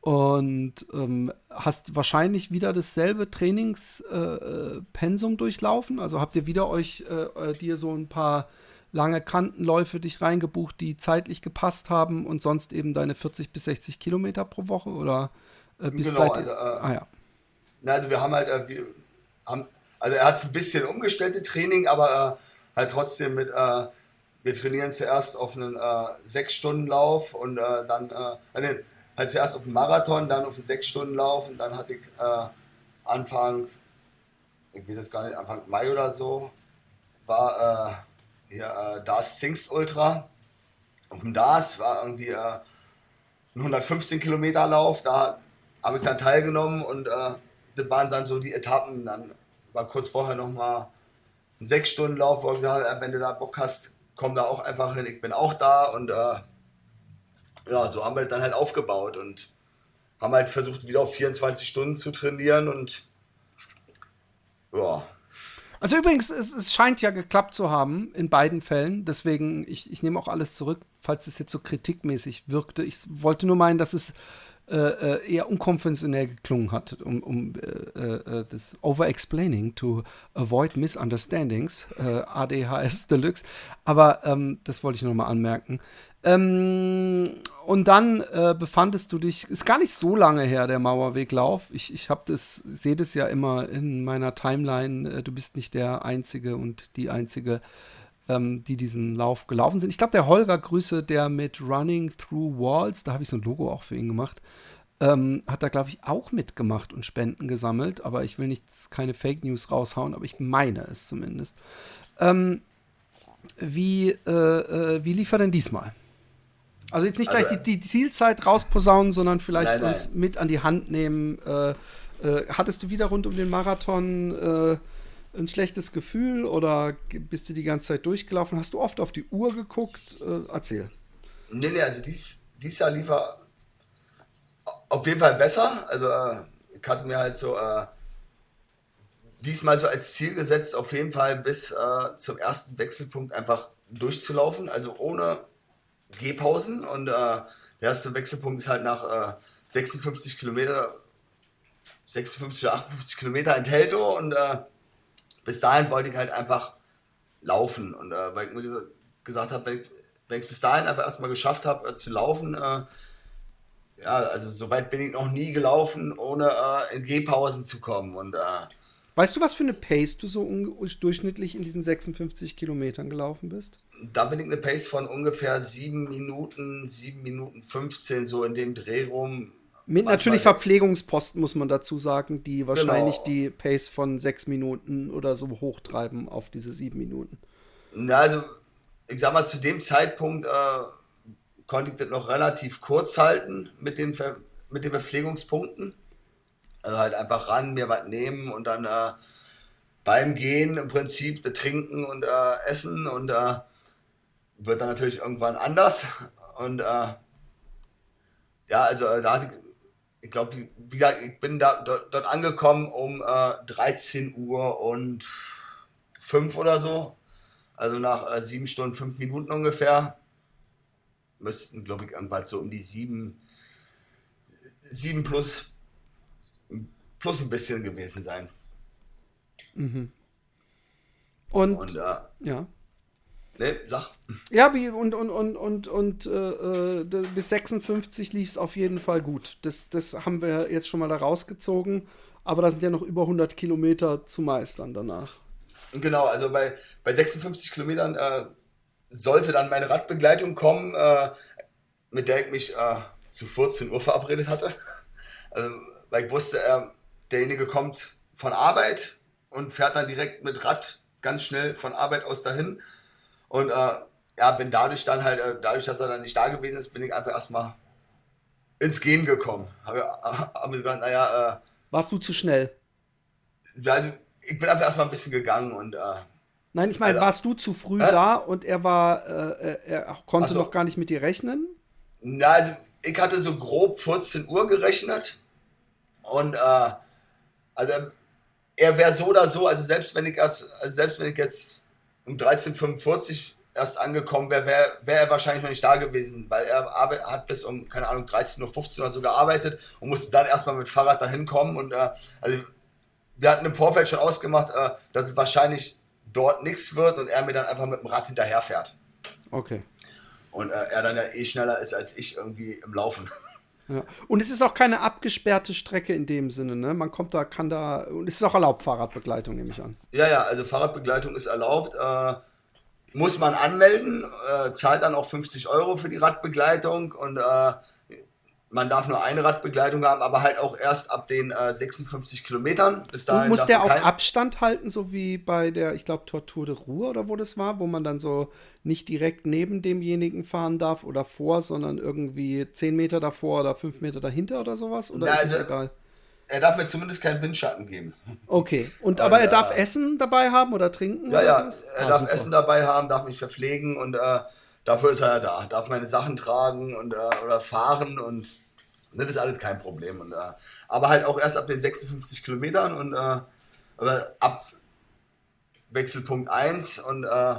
Und ähm, hast wahrscheinlich wieder dasselbe Trainingspensum äh, durchlaufen. Also habt ihr wieder euch äh, äh, dir so ein paar lange Kantenläufe dich reingebucht, die zeitlich gepasst haben und sonst eben deine 40 bis 60 Kilometer pro Woche oder äh, bis genau, seit, also, ah ja. Na, also wir haben halt, wir haben also er hat es ein bisschen umgestellt, das Training, aber äh, halt trotzdem mit, äh, wir trainieren zuerst auf einen äh, 6-Stunden-Lauf und äh, dann, äh, halt zuerst auf einen Marathon, dann auf einen 6-Stunden-Lauf und dann hatte ich äh, Anfang, ich weiß jetzt gar nicht, Anfang Mai oder so, war äh, hier äh, DAS Singst Ultra. Auf dem DAS war irgendwie äh, ein 115 Kilometer Lauf, da habe ich dann teilgenommen und äh, das waren dann so die Etappen. Dann war kurz vorher nochmal ein sechs Stunden Lauf, wo gesagt wenn du da Bock hast, komm da auch einfach hin, ich bin auch da und äh, ja, so haben wir das dann halt aufgebaut und haben halt versucht, wieder auf 24 Stunden zu trainieren und ja. Also übrigens, es, es, scheint ja geklappt zu haben in beiden Fällen. Deswegen, ich, ich nehme auch alles zurück, falls es jetzt so kritikmäßig wirkte. Ich wollte nur meinen, dass es äh, äh, eher unkonventionell geklungen hat, um, um äh, äh, das Over-Explaining to avoid misunderstandings, äh, ADHS Deluxe. Aber ähm, das wollte ich nochmal anmerken. Ähm, und dann äh, befandest du dich, ist gar nicht so lange her, der Mauerweglauf. Ich, ich habe das, sehe das ja immer in meiner Timeline. du bist nicht der Einzige und die Einzige ähm, die diesen Lauf gelaufen sind. Ich glaube, der Holger Grüße, der mit Running Through Walls, da habe ich so ein Logo auch für ihn gemacht, ähm, hat da, glaube ich, auch mitgemacht und Spenden gesammelt. Aber ich will nicht keine Fake News raushauen, aber ich meine es zumindest. Ähm, wie, äh, äh, wie lief er denn diesmal? Also jetzt nicht also, gleich die, die, Zielzeit rausposaunen, sondern vielleicht nein, uns nein. mit an die Hand nehmen. Äh, äh, hattest du wieder rund um den Marathon äh, ein schlechtes Gefühl oder bist du die ganze Zeit durchgelaufen? Hast du oft auf die Uhr geguckt? Äh, erzähl. Nee, nee, also dies, dies Jahr lief er auf jeden Fall besser. Also äh, ich hatte mir halt so äh, diesmal so als Ziel gesetzt, auf jeden Fall bis äh, zum ersten Wechselpunkt einfach durchzulaufen, also ohne Gehpausen. Und äh, der erste Wechselpunkt ist halt nach äh, 56 Kilometer, 56 oder 58 Kilometer in Telto und äh, bis dahin wollte ich halt einfach laufen. Und äh, weil ich mir gesagt habe, wenn ich es bis dahin einfach erstmal geschafft habe äh, zu laufen, äh, ja, also so weit bin ich noch nie gelaufen, ohne äh, in Gehpausen zu kommen. Und, äh, weißt du, was für eine Pace du so durchschnittlich in diesen 56 Kilometern gelaufen bist? Da bin ich eine Pace von ungefähr 7 Minuten, 7 Minuten 15, so in dem Dreh rum. Mit natürlich Verpflegungsposten, muss man dazu sagen, die wahrscheinlich genau. die Pace von 6 Minuten oder so hochtreiben auf diese 7 Minuten. Na, also ich sag mal, zu dem Zeitpunkt äh, konnte ich das noch relativ kurz halten mit den, Ver mit den Verpflegungspunkten. Also halt einfach ran, mir was nehmen und dann äh, beim Gehen im Prinzip trinken und äh, essen und äh, wird dann natürlich irgendwann anders. Und äh, ja, also äh, da hatte ich, ich glaube, wie gesagt, ich bin da dort, dort angekommen um 13 Uhr und 5 oder so. Also nach äh, sieben Stunden, fünf Minuten ungefähr. Müssten, glaube ich, irgendwann so um die sieben, sieben plus, plus ein bisschen gewesen sein. Mhm. Und, und äh, ja. Ne, sag. Ja, wie, und, und, und, und, und äh, äh bis 56 lief es auf jeden Fall gut. Das, das haben wir jetzt schon mal da rausgezogen. Aber da sind ja noch über 100 Kilometer zu meistern danach. Genau, also bei, bei 56 Kilometern äh, sollte dann meine Radbegleitung kommen, äh, mit der ich mich äh, zu 14 Uhr verabredet hatte. Also, weil ich wusste, derjenige kommt von Arbeit und fährt dann direkt mit Rad ganz schnell von Arbeit aus dahin. Und äh, ja, bin dadurch dann halt, äh, dadurch, dass er dann nicht da gewesen ist, bin ich einfach erstmal ins Gehen gekommen. Habe hab mir gedacht, naja. Äh, Warst du zu schnell? Also, ich bin einfach erstmal ein bisschen gegangen und. Äh, Nein, ich meine, also, warst du zu früh äh? da und er war, äh, er konnte so. noch gar nicht mit dir rechnen? Na, also ich hatte so grob 14 Uhr gerechnet und äh, also er wäre so oder so, also selbst wenn ich erst, also selbst wenn ich jetzt um 13.45 erst angekommen wäre, wäre wär er wahrscheinlich noch nicht da gewesen, weil er hat bis um, keine Ahnung, 13.15 Uhr oder so gearbeitet und musste dann erstmal mit Fahrrad dahin kommen und äh, also wir hatten im Vorfeld schon ausgemacht, äh, dass es wahrscheinlich dort nichts wird und er mir dann einfach mit dem Rad hinterherfährt. Okay. Und äh, er dann ja eh schneller ist als ich irgendwie im Laufen. Ja. Und es ist auch keine abgesperrte Strecke in dem Sinne, ne? Man kommt da, kann da, und es ist auch erlaubt, Fahrradbegleitung, nehme ich an. Ja, ja, also Fahrradbegleitung ist erlaubt. Äh, muss man anmelden, äh, zahlt dann auch 50 Euro für die Radbegleitung und äh, man darf nur eine Radbegleitung haben, aber halt auch erst ab den äh, 56 Kilometern. Bis dahin muss der auch Abstand halten, so wie bei der, ich glaube, Tortur de Ruhr oder wo das war, wo man dann so nicht direkt neben demjenigen fahren darf oder vor, sondern irgendwie 10 Meter davor oder 5 Meter dahinter oder sowas? Oder Na, ist also, egal? Er darf mir zumindest keinen Windschatten geben. Okay. Und aber und, er darf äh, Essen dabei haben oder trinken? Ja, oder ja. Er ah, darf super. Essen dabei haben, darf mich verpflegen und äh, dafür ist er ja da. Darf meine Sachen tragen und, äh, oder fahren und das ist alles kein Problem. Und, äh, aber halt auch erst ab den 56 Kilometern und äh, ab Wechselpunkt 1 und äh,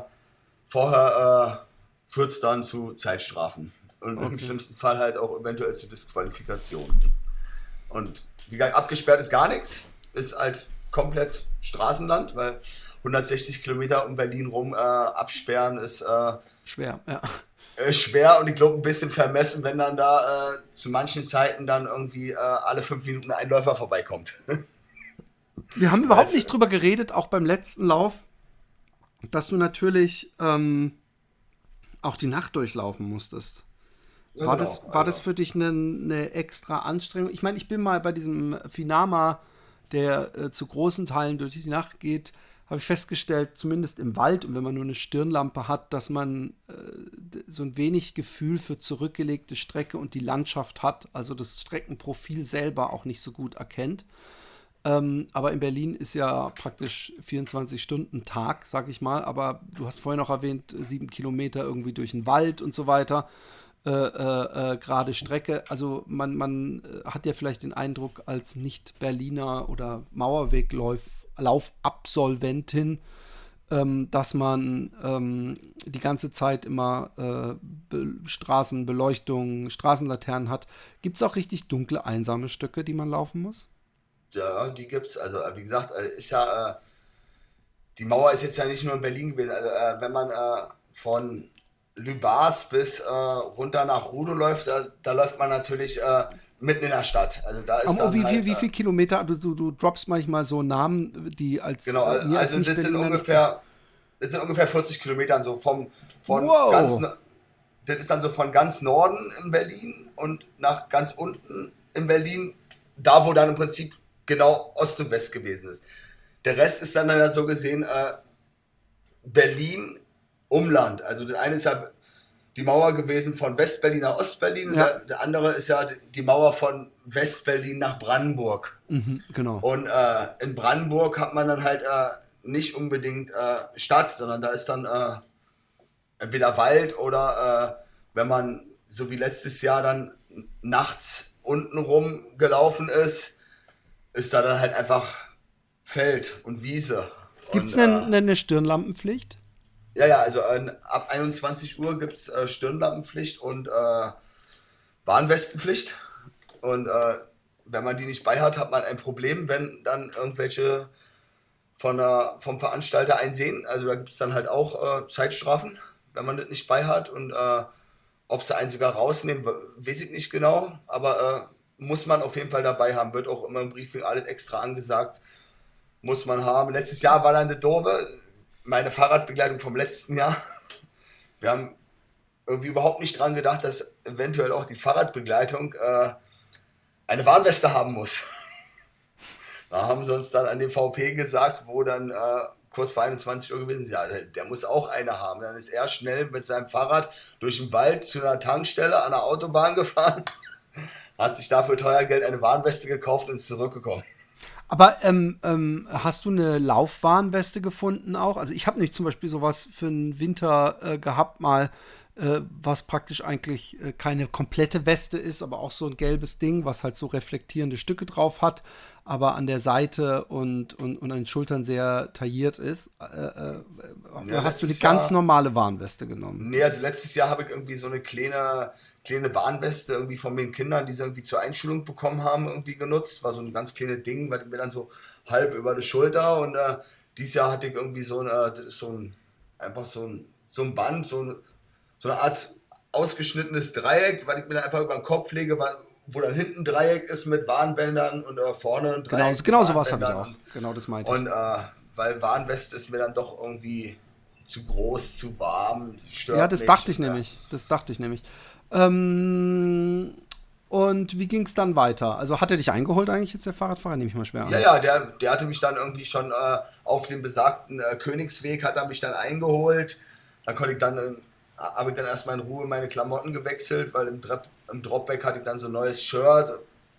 vorher äh, führt es dann zu Zeitstrafen. Und okay. im schlimmsten Fall halt auch eventuell zu Disqualifikation. Und wie gesagt, abgesperrt ist gar nichts. Ist halt komplett Straßenland, weil 160 Kilometer um Berlin rum äh, absperren ist äh, schwer, ja. Äh, schwer und ich glaube ein bisschen vermessen, wenn dann da äh, zu manchen Zeiten dann irgendwie äh, alle fünf Minuten ein Läufer vorbeikommt. Wir haben überhaupt nicht drüber geredet, auch beim letzten Lauf, dass du natürlich ähm, auch die Nacht durchlaufen musstest. War, genau, das, war also. das für dich eine, eine extra Anstrengung? Ich meine, ich bin mal bei diesem Finama, der äh, zu großen Teilen durch die Nacht geht, habe ich festgestellt, zumindest im Wald und wenn man nur eine Stirnlampe hat, dass man äh, so ein wenig Gefühl für zurückgelegte Strecke und die Landschaft hat, also das Streckenprofil selber auch nicht so gut erkennt. Ähm, aber in Berlin ist ja praktisch 24 Stunden Tag, sag ich mal. Aber du hast vorhin noch erwähnt, sieben Kilometer irgendwie durch den Wald und so weiter. Äh, äh, äh, gerade Strecke. Also man, man äh, hat ja vielleicht den Eindruck als Nicht-Berliner oder Mauerweglaufabsolventin, ähm, dass man ähm, die ganze Zeit immer äh, Be Straßenbeleuchtung, Straßenlaternen hat. Gibt es auch richtig dunkle, einsame Stücke, die man laufen muss? Ja, die gibt es. Also wie gesagt, ist ja die Mauer ist jetzt ja nicht nur in Berlin gewesen. Also wenn man von Lübars bis äh, runter nach Rudo läuft, da, da läuft man natürlich äh, mitten in der Stadt. Also da ist Aber wie, halt, wie, wie viel Kilometer? Du, du, du droppst manchmal so Namen, die als genau, also als das sind ungefähr das sind ungefähr 40 Kilometer so vom von wow. ganz das ist dann so von ganz Norden in Berlin und nach ganz unten in Berlin, da wo dann im Prinzip genau Ost und West gewesen ist. Der Rest ist dann, dann so gesehen äh, Berlin Umland. Also das eine ist ja die Mauer gewesen von Westberlin nach Ostberlin. Ja. Der, der, andere ist ja die Mauer von Westberlin nach Brandenburg. Mhm, genau. Und äh, in Brandenburg hat man dann halt äh, nicht unbedingt äh, Stadt, sondern da ist dann äh, entweder Wald oder äh, wenn man so wie letztes Jahr dann nachts unten rum gelaufen ist, ist da dann halt einfach Feld und Wiese. Gibt es eine, äh, eine Stirnlampenpflicht? Ja, ja, also äh, ab 21 Uhr gibt es äh, Stirnlampenpflicht und äh, Warnwestenpflicht. Und äh, wenn man die nicht bei hat, hat man ein Problem, wenn dann irgendwelche von der, vom Veranstalter einsehen. Also da gibt es dann halt auch äh, Zeitstrafen, wenn man das nicht bei hat. Und äh, ob sie einen sogar rausnehmen, weiß ich nicht genau. Aber muss man auf jeden Fall dabei haben. Wird auch immer im Briefing alles extra angesagt. Muss man haben. Letztes Jahr war dann eine Dobe meine Fahrradbegleitung vom letzten Jahr. Wir haben irgendwie überhaupt nicht dran gedacht, dass eventuell auch die Fahrradbegleitung äh, eine Warnweste haben muss. da haben sie uns dann an dem VP gesagt, wo dann äh, kurz vor 21 Uhr gewesen ist, ja, der, der, muss auch eine haben. Dann ist er schnell mit seinem Fahrrad durch den Wald zu einer Tankstelle an der Autobahn gefahren, hat sich dafür teuer Geld eine Warnweste gekauft und ist zurückgekommen. Aber ähm, ähm, hast du eine Laufwarnweste gefunden auch? Also ich habe nämlich zum Beispiel sowas für den Winter äh, gehabt mal, äh, was praktisch eigentlich äh, keine komplette Weste ist, aber auch so ein gelbes Ding, was halt so reflektierende Stücke drauf hat, aber an der Seite und, und, und an den Schultern sehr tailliert ist. Äh, äh, ja, hast du eine ganz Jahr, normale Warnweste genommen? Nee, also letztes Jahr habe ich irgendwie so eine kleine kleine Warnweste irgendwie von den Kindern, die sie irgendwie zur Einschulung bekommen haben, irgendwie genutzt. War so ein ganz kleines Ding, weil mir dann so halb über die Schulter und äh, dieses Jahr hatte ich irgendwie so ein, äh, so ein einfach so ein, so ein Band, so, ein, so eine Art ausgeschnittenes Dreieck, weil ich mir dann einfach über den Kopf lege, wo dann hinten ein Dreieck ist mit Warnbändern und äh, vorne ein Dreieck. Genau, genau sowas habe ich auch. Genau das meinte ich. Und äh, weil Warnweste ist mir dann doch irgendwie zu groß, zu warm, stört Ja, das mich. dachte ich ja. nämlich. Das dachte ich nämlich. Ähm, und wie ging es dann weiter? Also hat er dich eingeholt eigentlich jetzt der Fahrradfahrer? Nehme ich mal schwer an. Ja, ja, der, der hatte mich dann irgendwie schon äh, auf dem besagten äh, Königsweg, hat er mich dann eingeholt. Da konnte ich dann, äh, habe ich dann erstmal in Ruhe meine Klamotten gewechselt, weil im, Drop, im Dropback hatte ich dann so ein neues Shirt.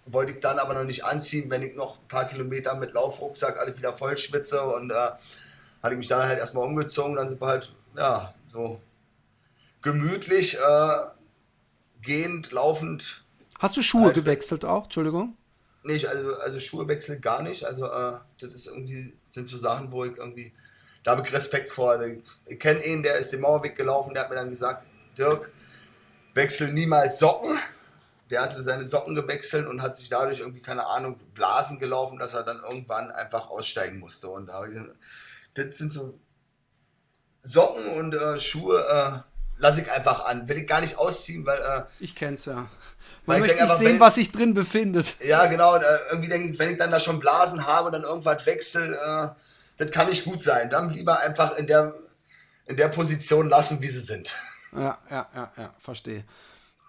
Wollte ich dann aber noch nicht anziehen, wenn ich noch ein paar Kilometer mit Laufrucksack alles wieder voll schwitze. Und äh, hatte ich mich dann halt erstmal umgezogen. Dann sind wir halt, ja, so gemütlich äh, gehend, laufend. Hast du Schuhe halt, gewechselt auch? Entschuldigung? Nicht, also, also Schuhe wechseln gar nicht. Also äh, das ist irgendwie, sind so Sachen, wo ich irgendwie, da habe ich Respekt vor. Also, ich, ich kenne ihn, der ist den Mauerweg gelaufen, der hat mir dann gesagt, Dirk, wechsel niemals Socken. Der hatte seine Socken gewechselt und hat sich dadurch irgendwie, keine Ahnung, Blasen gelaufen, dass er dann irgendwann einfach aussteigen musste. Und da, das sind so Socken und äh, Schuhe, äh, lasse ich einfach an. Will ich gar nicht ausziehen, weil. Äh, ich kenn's ja. Man möchte nicht sehen, was sich drin befindet. Ja, genau. Und, äh, irgendwie denke ich, wenn ich dann da schon Blasen habe und dann irgendwas wechsel, äh, das kann nicht gut sein. Dann lieber einfach in der, in der Position lassen, wie sie sind. Ja, ja, ja, ja, verstehe.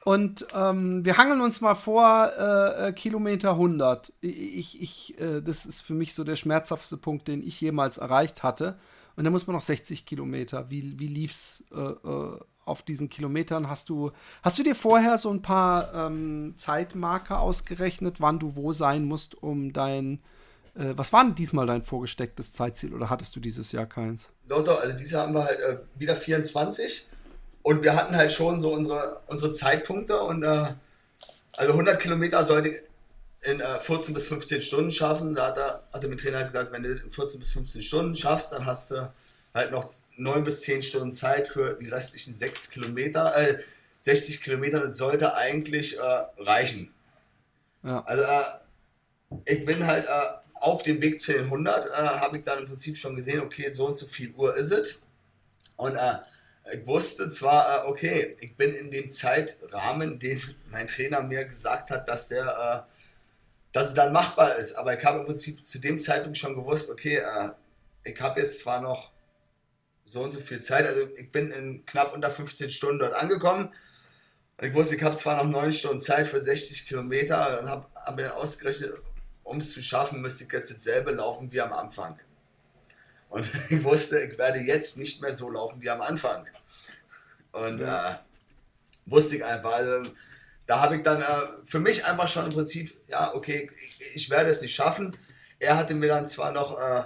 Und ähm, wir hangeln uns mal vor äh, äh Kilometer 100. Ich, ich, äh, das ist für mich so der schmerzhafteste Punkt, den ich jemals erreicht hatte. Und dann muss man noch 60 Kilometer. Wie, wie lief's äh, auf diesen Kilometern? Hast du, hast du dir vorher so ein paar ähm, Zeitmarker ausgerechnet, wann du wo sein musst, um dein äh, was war denn diesmal dein vorgestecktes Zeitziel oder hattest du dieses Jahr keins? Doch, doch, also dieses Jahr haben wir halt äh, wieder 24 und wir hatten halt schon so unsere, unsere Zeitpunkte und äh, also 100 Kilometer sollte in äh, 14 bis 15 Stunden schaffen. Da hat, er, hat der Trainer gesagt, wenn du in 14 bis 15 Stunden schaffst, dann hast du halt noch 9 bis 10 Stunden Zeit für die restlichen 6 Kilometer. Äh, 60 Kilometer, das sollte eigentlich äh, reichen. Ja. Also äh, ich bin halt äh, auf dem Weg zu den 100 äh, habe ich dann im Prinzip schon gesehen, okay, so und so viel Uhr ist es. Und äh, ich wusste zwar, okay, ich bin in dem Zeitrahmen, den mein Trainer mir gesagt hat, dass der, dass es dann machbar ist. Aber ich habe im Prinzip zu dem Zeitpunkt schon gewusst, okay, ich habe jetzt zwar noch so und so viel Zeit, also ich bin in knapp unter 15 Stunden dort angekommen. Und ich wusste, ich habe zwar noch 9 Stunden Zeit für 60 Kilometer, dann habe hab mir dann ausgerechnet, um es zu schaffen, müsste ich jetzt dasselbe laufen wie am Anfang. Und ich wusste, ich werde jetzt nicht mehr so laufen wie am Anfang. Und ja. äh, wusste ich einfach, also, da habe ich dann äh, für mich einfach schon im Prinzip, ja, okay, ich, ich, werde es nicht schaffen. Er hatte mir dann zwar noch äh,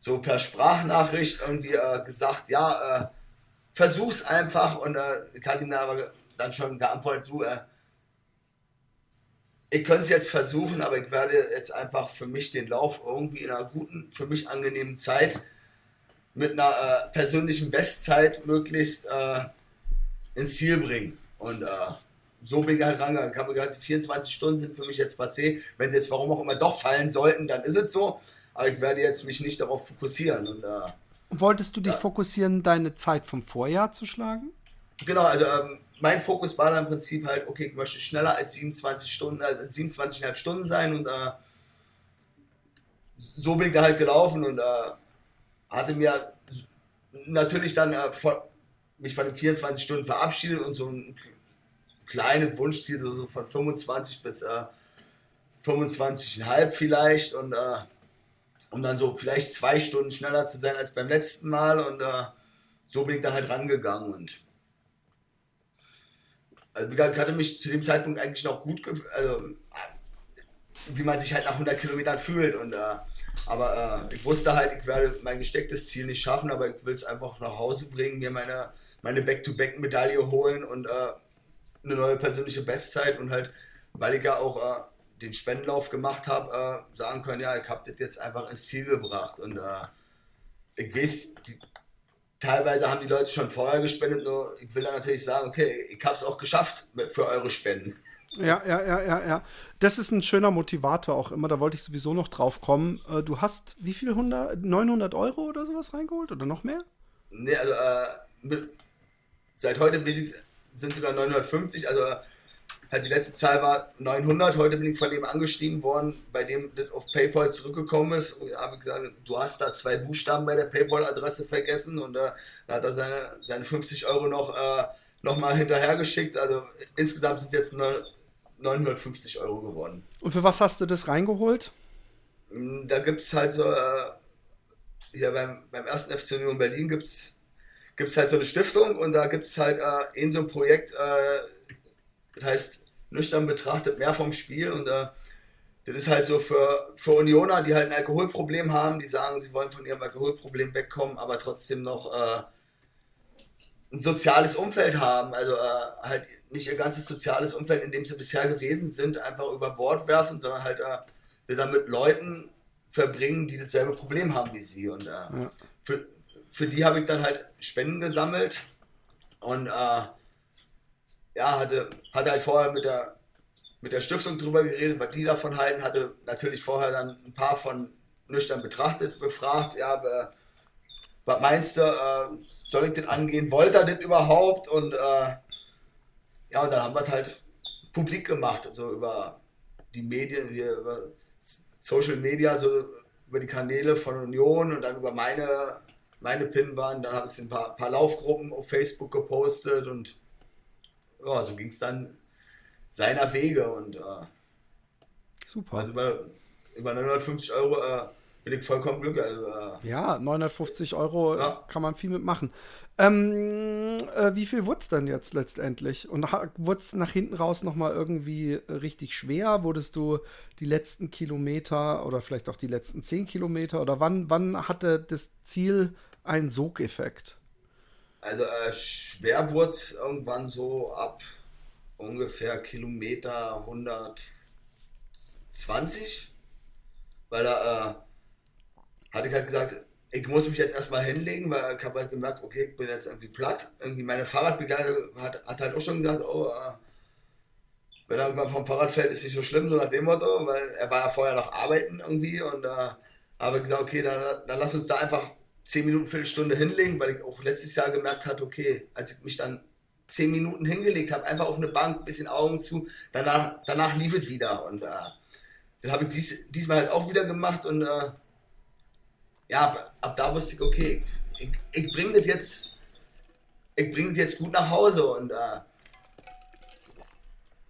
so per Sprachnachricht irgendwie äh, gesagt, ja, äh, versuch's einfach. Und äh, ihm dann aber dann schon geantwortet, du, äh, ich könnte es jetzt versuchen, aber ich werde jetzt einfach für mich den Lauf irgendwie in einer guten, für mich angenehmen Zeit mit einer äh, persönlichen Bestzeit möglichst äh, ins Ziel bringen. Und äh, so bin ich halt rangegangen. Ich habe gesagt, 24 Stunden sind für mich jetzt passé. Wenn sie jetzt warum auch immer doch fallen sollten, dann ist es so. Aber ich werde jetzt mich nicht darauf fokussieren. Und, äh, Wolltest du dich fokussieren, deine Zeit vom Vorjahr zu schlagen? Genau, also ähm, mein Fokus war dann im Prinzip halt, okay, ich möchte schneller als 27 Stunden, äh, 27,5 Stunden sein und äh, so bin ich da halt gelaufen und äh, hatte mir natürlich dann äh, von, mich von den 24 Stunden verabschiedet und so ein kleines Wunschziel so von 25 bis äh, 25,5 vielleicht und äh, um dann so vielleicht zwei Stunden schneller zu sein als beim letzten Mal und äh, so bin ich dann halt rangegangen und also, ich hatte mich zu dem Zeitpunkt eigentlich noch gut, also wie man sich halt nach 100 Kilometern fühlt. Und, äh, aber äh, ich wusste halt, ich werde mein gestecktes Ziel nicht schaffen, aber ich will es einfach nach Hause bringen, mir meine, meine Back-to-Back-Medaille holen und äh, eine neue persönliche Bestzeit und halt, weil ich ja auch äh, den Spendenlauf gemacht habe, äh, sagen können, ja, ich habe das jetzt einfach ins Ziel gebracht. Und äh, ich weiß, die, teilweise haben die Leute schon vorher gespendet, nur ich will dann natürlich sagen, okay, ich habe es auch geschafft für eure Spenden. Ja, ja, ja, ja, ja. Das ist ein schöner Motivator auch immer. Da wollte ich sowieso noch drauf kommen. Äh, du hast wie viel? 100, 900 Euro oder sowas reingeholt oder noch mehr? Nee, also äh, mit, seit heute sind sogar 950. Also halt die letzte Zahl war 900. Heute bin ich von dem angeschrieben worden, bei dem das auf PayPal zurückgekommen ist. Und habe gesagt, du hast da zwei Buchstaben bei der PayPal-Adresse vergessen. Und äh, da hat er seine, seine 50 Euro noch, äh, noch mal hinterhergeschickt. Also insgesamt sind es jetzt 950 Euro geworden. Und für was hast du das reingeholt? Hm, da gibt es halt so, äh, hier beim, beim ersten FC Union Berlin gibt es gibt's halt so eine Stiftung und da gibt es halt äh, in so ein Projekt, äh, das heißt, nüchtern betrachtet mehr vom Spiel und äh, das ist halt so für, für Unioner, die halt ein Alkoholproblem haben, die sagen, sie wollen von ihrem Alkoholproblem wegkommen, aber trotzdem noch äh, ein soziales Umfeld haben, also äh, halt nicht ihr ganzes soziales Umfeld, in dem sie bisher gewesen sind, einfach über Bord werfen, sondern halt äh, dann mit Leuten verbringen, die dasselbe Problem haben wie sie. Und äh, ja. für, für die habe ich dann halt Spenden gesammelt und äh, ja, hatte, hatte halt vorher mit der, mit der Stiftung drüber geredet, was die davon halten, hatte natürlich vorher dann ein paar von nüchtern betrachtet, befragt, ja, was meinst du, äh, soll ich den angehen, wollte er denn überhaupt und äh, ja, und dann haben wir es halt publik gemacht, so über die Medien, über Social Media, so über die Kanäle von Union und dann über meine, meine Pinwand. Dann habe ich ein paar, paar Laufgruppen auf Facebook gepostet und ja, so ging es dann seiner Wege und äh, Super. Also über, über 950 Euro äh, bin ich vollkommen glücklich. Also, äh, ja, 950 Euro Ja. kann man viel mitmachen. Ähm, äh, wie viel wurde es denn jetzt letztendlich? Und wurde es nach hinten raus nochmal irgendwie äh, richtig schwer? Wurdest du die letzten Kilometer oder vielleicht auch die letzten 10 Kilometer? Oder wann, wann hatte das Ziel einen Sogeffekt? Also äh, schwer wurde es irgendwann so ab ungefähr Kilometer 120. Weil da äh, hatte ich halt gesagt, ich muss mich jetzt erstmal hinlegen, weil ich habe halt gemerkt, okay, ich bin jetzt irgendwie platt. Irgendwie meine Fahrradbegleiter hat, hat halt auch schon gesagt, oh, äh, wenn er irgendwann vom Fahrrad fällt, ist nicht so schlimm, so nach dem Motto, weil er war ja vorher noch arbeiten irgendwie und da habe ich gesagt, okay, dann, dann lass uns da einfach 10 Minuten, Viertelstunde hinlegen, weil ich auch letztes Jahr gemerkt hatte, okay, als ich mich dann 10 Minuten hingelegt habe, einfach auf eine Bank, bisschen Augen zu, danach, danach lief es wieder. Und äh, dann habe ich dies, diesmal halt auch wieder gemacht und äh, ja, ab, ab da wusste ich, okay, ich, ich bringe das jetzt, ich bringe das jetzt gut nach Hause und äh,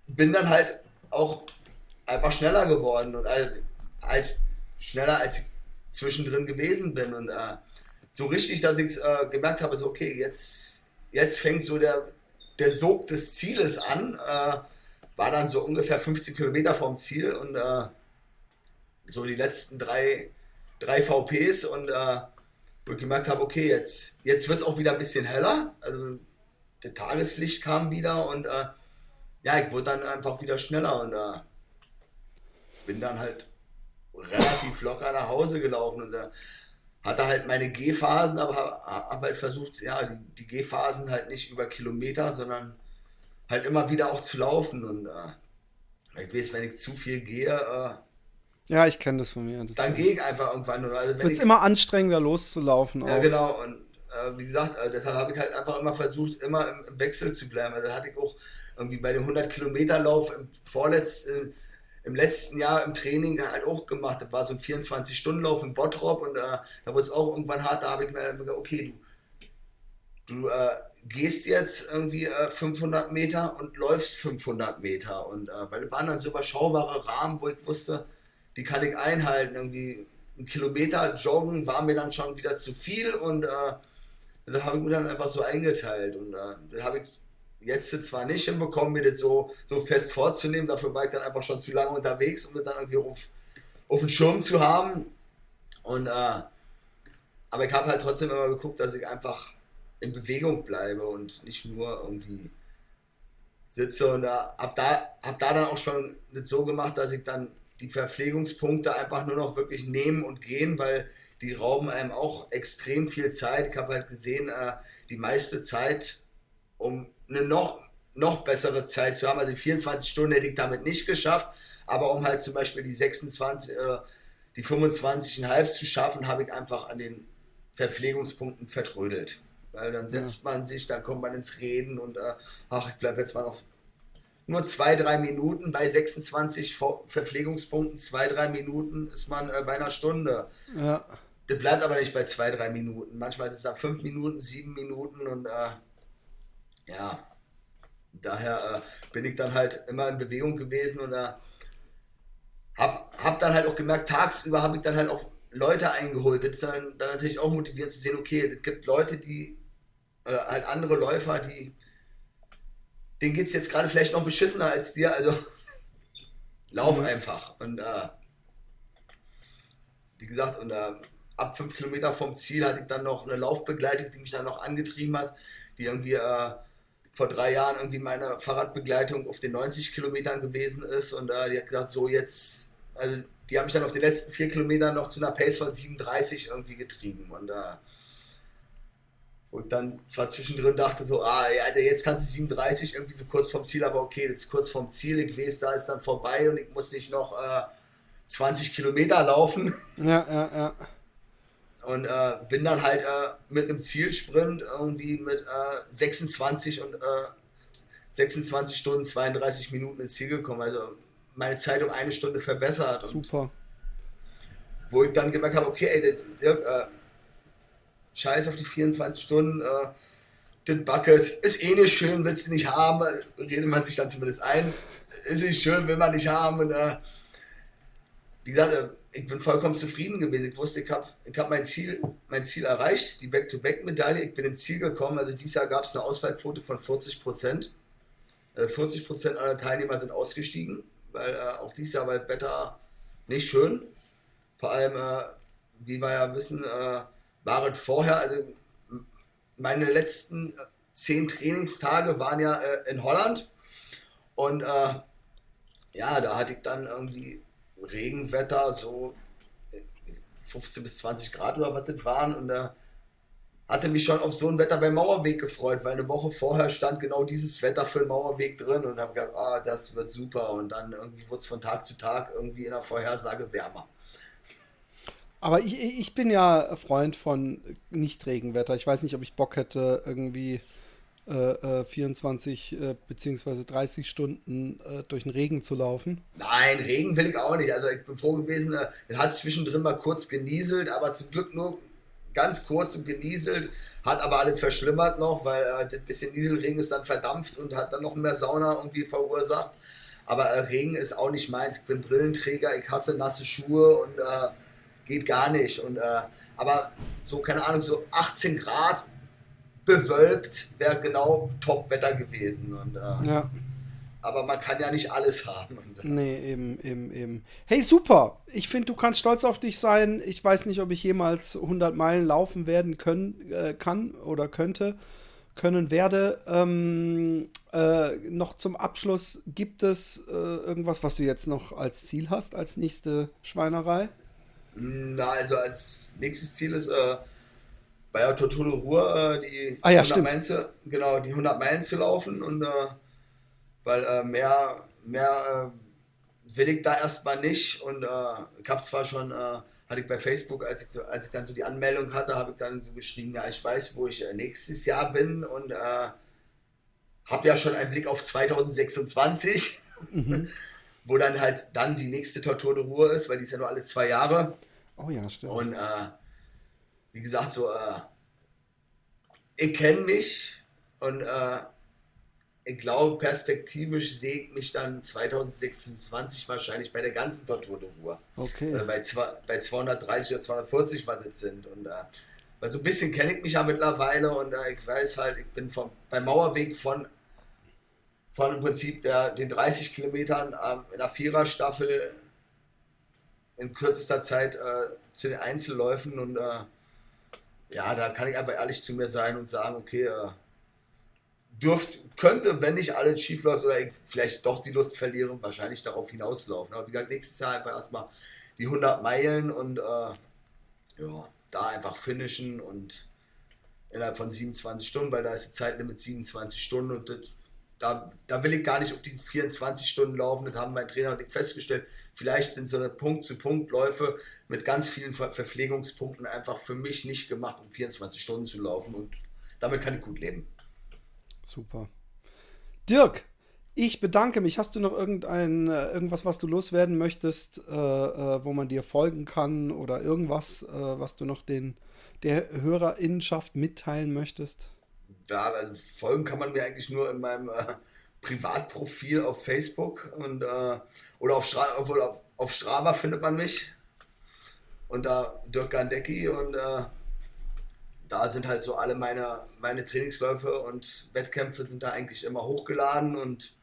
bin dann halt auch einfach schneller geworden und halt, halt schneller als ich zwischendrin gewesen bin und äh, so richtig, dass ich äh, gemerkt habe, so okay, jetzt, jetzt fängt so der, der Sog des Zieles an, äh, war dann so ungefähr 15 Kilometer vom Ziel und äh, so die letzten drei, drei VPs und äh, wo ich gemerkt habe, okay, jetzt, jetzt wird es auch wieder ein bisschen heller, also der Tageslicht kam wieder und äh, ja, ich wurde dann einfach wieder schneller und äh, bin dann halt relativ locker nach Hause gelaufen und hatte halt meine Gehphasen, aber habe hab halt versucht, ja, die, die Gehphasen halt nicht über Kilometer, sondern halt immer wieder auch zu laufen und äh, ich weiß, wenn ich zu viel gehe, äh, Ja, ich kenne das von mir. Das dann gehe ich einfach irgendwann. Also wird immer anstrengender loszulaufen. ja, auch. genau. Und äh, wie gesagt, äh, deshalb habe ich halt einfach immer versucht, immer im, im Wechsel zu bleiben. Also hatte ich auch irgendwie bei dem 100 Kilometer Lauf im letzten Jahr im Training halt auch gemacht. Das war so ein 24 Stunden Lauf in Bottrop und äh, da wurde es auch irgendwann hart. Da habe ich mir dann gesagt, okay, du, du äh, gehst jetzt irgendwie äh, 500 Meter und läufst 500 Meter und äh, weil das waren dann so überschaubare Rahmen, wo ich wusste, die kann ich einhalten. Irgendwie ein Kilometer joggen war mir dann schon wieder zu viel und äh, da habe ich mir dann einfach so eingeteilt. Und äh, da habe ich jetzt zwar nicht hinbekommen, mir das so, so fest vorzunehmen, dafür war ich dann einfach schon zu lange unterwegs, um das dann irgendwie auf, auf den Schirm zu haben. Und äh, aber ich habe halt trotzdem immer geguckt, dass ich einfach in Bewegung bleibe und nicht nur irgendwie sitze und äh, hab da hab da dann auch schon das so gemacht, dass ich dann die Verpflegungspunkte einfach nur noch wirklich nehmen und gehen, weil die rauben einem auch extrem viel Zeit. Ich habe halt gesehen, äh, die meiste Zeit, um eine noch, noch bessere Zeit zu haben, also die 24 Stunden hätte ich damit nicht geschafft, aber um halt zum Beispiel die 26, äh, die 25,5 zu schaffen, habe ich einfach an den Verpflegungspunkten vertrödelt. Weil dann setzt man sich, dann kommt man ins Reden und äh, ach, ich bleibe jetzt mal noch nur zwei, drei Minuten. Bei 26 Ver- Verpflegungspunkten, zwei, drei Minuten ist man äh, bei einer Stunde. Ja. Das bleibt aber nicht bei zwei, drei Minuten. Manchmal ist es ab fünf Minuten, sieben Minuten und äh, ja, daher äh, bin ich dann halt immer in Bewegung gewesen und äh, hab, hab dann halt auch gemerkt, tagsüber habe ich dann halt auch Leute eingeholt. Das ist dann, dann natürlich auch motivierend zu sehen, okay, es gibt Leute, die, äh, halt andere Läufer, die, denen geht es jetzt gerade vielleicht noch beschissener als dir, also lauf Mhm. einfach. Und äh, wie gesagt, und äh, ab fünf Kilometer vom Ziel hatte ich dann noch eine Laufbegleitung, die mich dann noch angetrieben hat, die irgendwie äh, vor drei Jahren irgendwie meine Fahrradbegleitung auf den 90 Kilometern gewesen ist und äh, die hat gesagt, so jetzt, also die haben mich dann auf den letzten vier Kilometern noch zu einer Pace von 37 irgendwie getrieben und äh, ich dann zwar zwischendrin dachte so, ah ja, jetzt kannst du 37 irgendwie so kurz vom Ziel, aber okay, jetzt kurz vom Ziel, ich weiß, da ist dann vorbei und ich muss nicht noch äh, 20 Kilometer laufen. Ja, ja, ja. Und äh, bin dann halt äh, mit einem Zielsprint irgendwie mit äh, 26 und äh, 26 Stunden 32 Minuten ins Ziel gekommen. Also meine Zeit um eine Stunde verbessert. Super. wo ich dann gemerkt habe, okay, ey, der, äh, scheiß auf die 24 Stunden, äh, das Bucket ist eh nicht schön, willst du nicht haben, redet man sich dann zumindest ein. Ist nicht schön, will man nicht haben. Und, äh, wie gesagt, äh, ich bin vollkommen zufrieden gewesen. Ich wusste, ich habe ich hab mein, Ziel, mein Ziel erreicht, die Back-to-Back-Medaille. Ich bin ins Ziel gekommen. Also dieses Jahr gab es eine Auswahlquote von 40 Prozent. 40 äh, Prozent aller Teilnehmer sind ausgestiegen, weil äh, auch dieses Jahr war das Wetter nicht schön. Vor allem, äh, wie wir ja wissen, äh, war es vorher, also meine letzten zehn Trainingstage waren ja äh, in Holland. Und äh, ja, da hatte ich dann irgendwie Regenwetter, so 15 bis 20 Grad oder was das waren. Und da hatte mich schon auf so ein Wetter beim Mauerweg gefreut, weil eine Woche vorher stand genau dieses Wetter für den Mauerweg drin und habe gedacht, ah, das wird super. Und dann irgendwie wurde es von Tag zu Tag irgendwie in der Vorhersage wärmer. Aber ich, ich bin ja Freund von Nicht-Regenwetter. Ich weiß nicht, ob ich Bock hätte, irgendwie äh, 24 äh, bzw. 30 Stunden äh, durch den Regen zu laufen. Nein, Regen will ich auch nicht. Also ich bin froh gewesen, äh, er hat zwischendrin mal kurz genieselt, aber zum Glück nur ganz kurz und genieselt, hat aber alles verschlimmert noch, weil äh, ein bisschen Nieselregen ist dann verdampft und hat dann noch mehr Sauna irgendwie verursacht. Aber äh, Regen ist auch nicht meins. Ich bin Brillenträger, ich hasse nasse Schuhe und äh, geht gar nicht. Und, äh, aber so, keine Ahnung, so 18 Grad bewölkt wäre genau Top-Wetter gewesen. Und, äh, ja. Aber man kann ja nicht alles haben. Und, äh, nee, eben, eben, eben. Hey, super. Ich finde, du kannst stolz auf dich sein. Ich weiß nicht, ob ich jemals 100 Meilen laufen werden können, äh, kann oder könnte, können werde. Ähm, äh, noch zum Abschluss, gibt es äh, irgendwas, was du jetzt noch als Ziel hast, als nächste Schweinerei? Na, also als nächstes Ziel ist äh, bei Ruhr äh, die, ah, ja, 100 Meilen zu, genau, die 100 Meilen zu laufen und äh, weil äh, mehr, mehr äh, will ich da erstmal nicht und äh, ich habe zwar schon, hatte ich bei Facebook, als ich, als ich dann so die Anmeldung hatte, habe ich dann so geschrieben, ja, ich weiß, wo ich nächstes Jahr bin und habe ja schon einen Blick auf 2026. Mhm. wo dann halt dann die nächste Tortur de Ruhe ist, weil die ist ja nur alle zwei Jahre. Oh ja, stimmt. Und äh, wie gesagt, so, äh, ich kenne mich und äh, ich glaube, perspektivisch sehe ich mich dann 2026 wahrscheinlich bei der ganzen Tortur. Okay. Äh, bei, zwei, bei 230 oder 240, was das sind. Und äh, weil so ein bisschen kenne ich mich ja mittlerweile und äh, ich weiß halt, ich bin vom, beim Mauerweg von von im Prinzip der, den 30 Kilometern ähm, in der Viererstaffel in kürzester Zeit äh, zu den Einzelläufen und äh, ja, da kann ich einfach ehrlich zu mir sein und sagen, okay, äh, dürft, könnte, wenn nicht alles schief läuft oder ich vielleicht doch die Lust verliere, wahrscheinlich darauf hinauslaufen. Aber wie gesagt, nächstes Jahr einfach erstmal die 100 Meilen und äh, ja, da einfach finishen und innerhalb von 27 Stunden, weil da ist die Zeitlimit 27 Stunden und das da, da will ich gar nicht auf diese 24 Stunden laufen. Das haben mein Trainer und ich festgestellt. Vielleicht sind so eine Punkt-zu-Punkt-Läufe mit ganz vielen Ver Verpflegungspunkten einfach für mich nicht gemacht, um 24 Stunden zu laufen. Und damit kann ich gut leben. Super. Dirk, ich bedanke mich. Hast du noch irgendein, äh, irgendwas, was du loswerden möchtest, äh, äh, wo man dir folgen kann oder irgendwas, äh, was du noch den, der Hörerinnenschaft mitteilen möchtest? Ja, also folgen kann man mir eigentlich nur in meinem äh, Privatprofil auf Facebook und äh, oder auf, Stra obwohl, auf, auf Strava findet man mich. Und da Dirk Gandecki und äh, da sind halt so alle meine, meine Trainingsläufe und Wettkämpfe sind da eigentlich immer hochgeladen und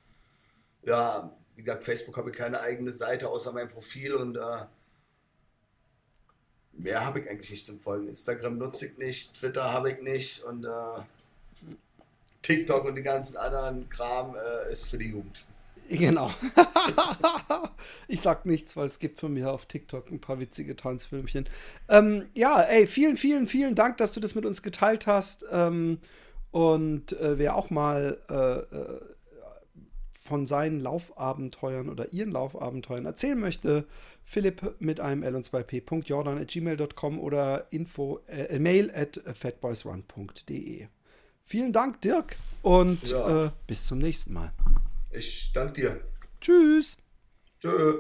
ja, wie gesagt, Facebook habe ich keine eigene Seite außer mein Profil und äh, mehr habe ich eigentlich nicht zum Folgen. Instagram nutze ich nicht, Twitter habe ich nicht und äh, TikTok und den ganzen anderen Kram äh, ist für die Jugend. Genau. ich sag nichts, weil es gibt von mir auf TikTok ein paar witzige Tanzfilmchen. Ähm, ja, ey, vielen, vielen, vielen Dank, dass du das mit uns geteilt hast. Ähm, und äh, wer auch mal äh, äh von seinen Laufabenteuern oder ihren Laufabenteuern erzählen möchte, Philipp mit einem L und 2p.jordan.gmail.com oder info, äh, mail at fatboysrun.de. Vielen Dank, Dirk. Und ja. äh, bis zum nächsten Mal. Ich danke dir. Tschüss. Tschüss.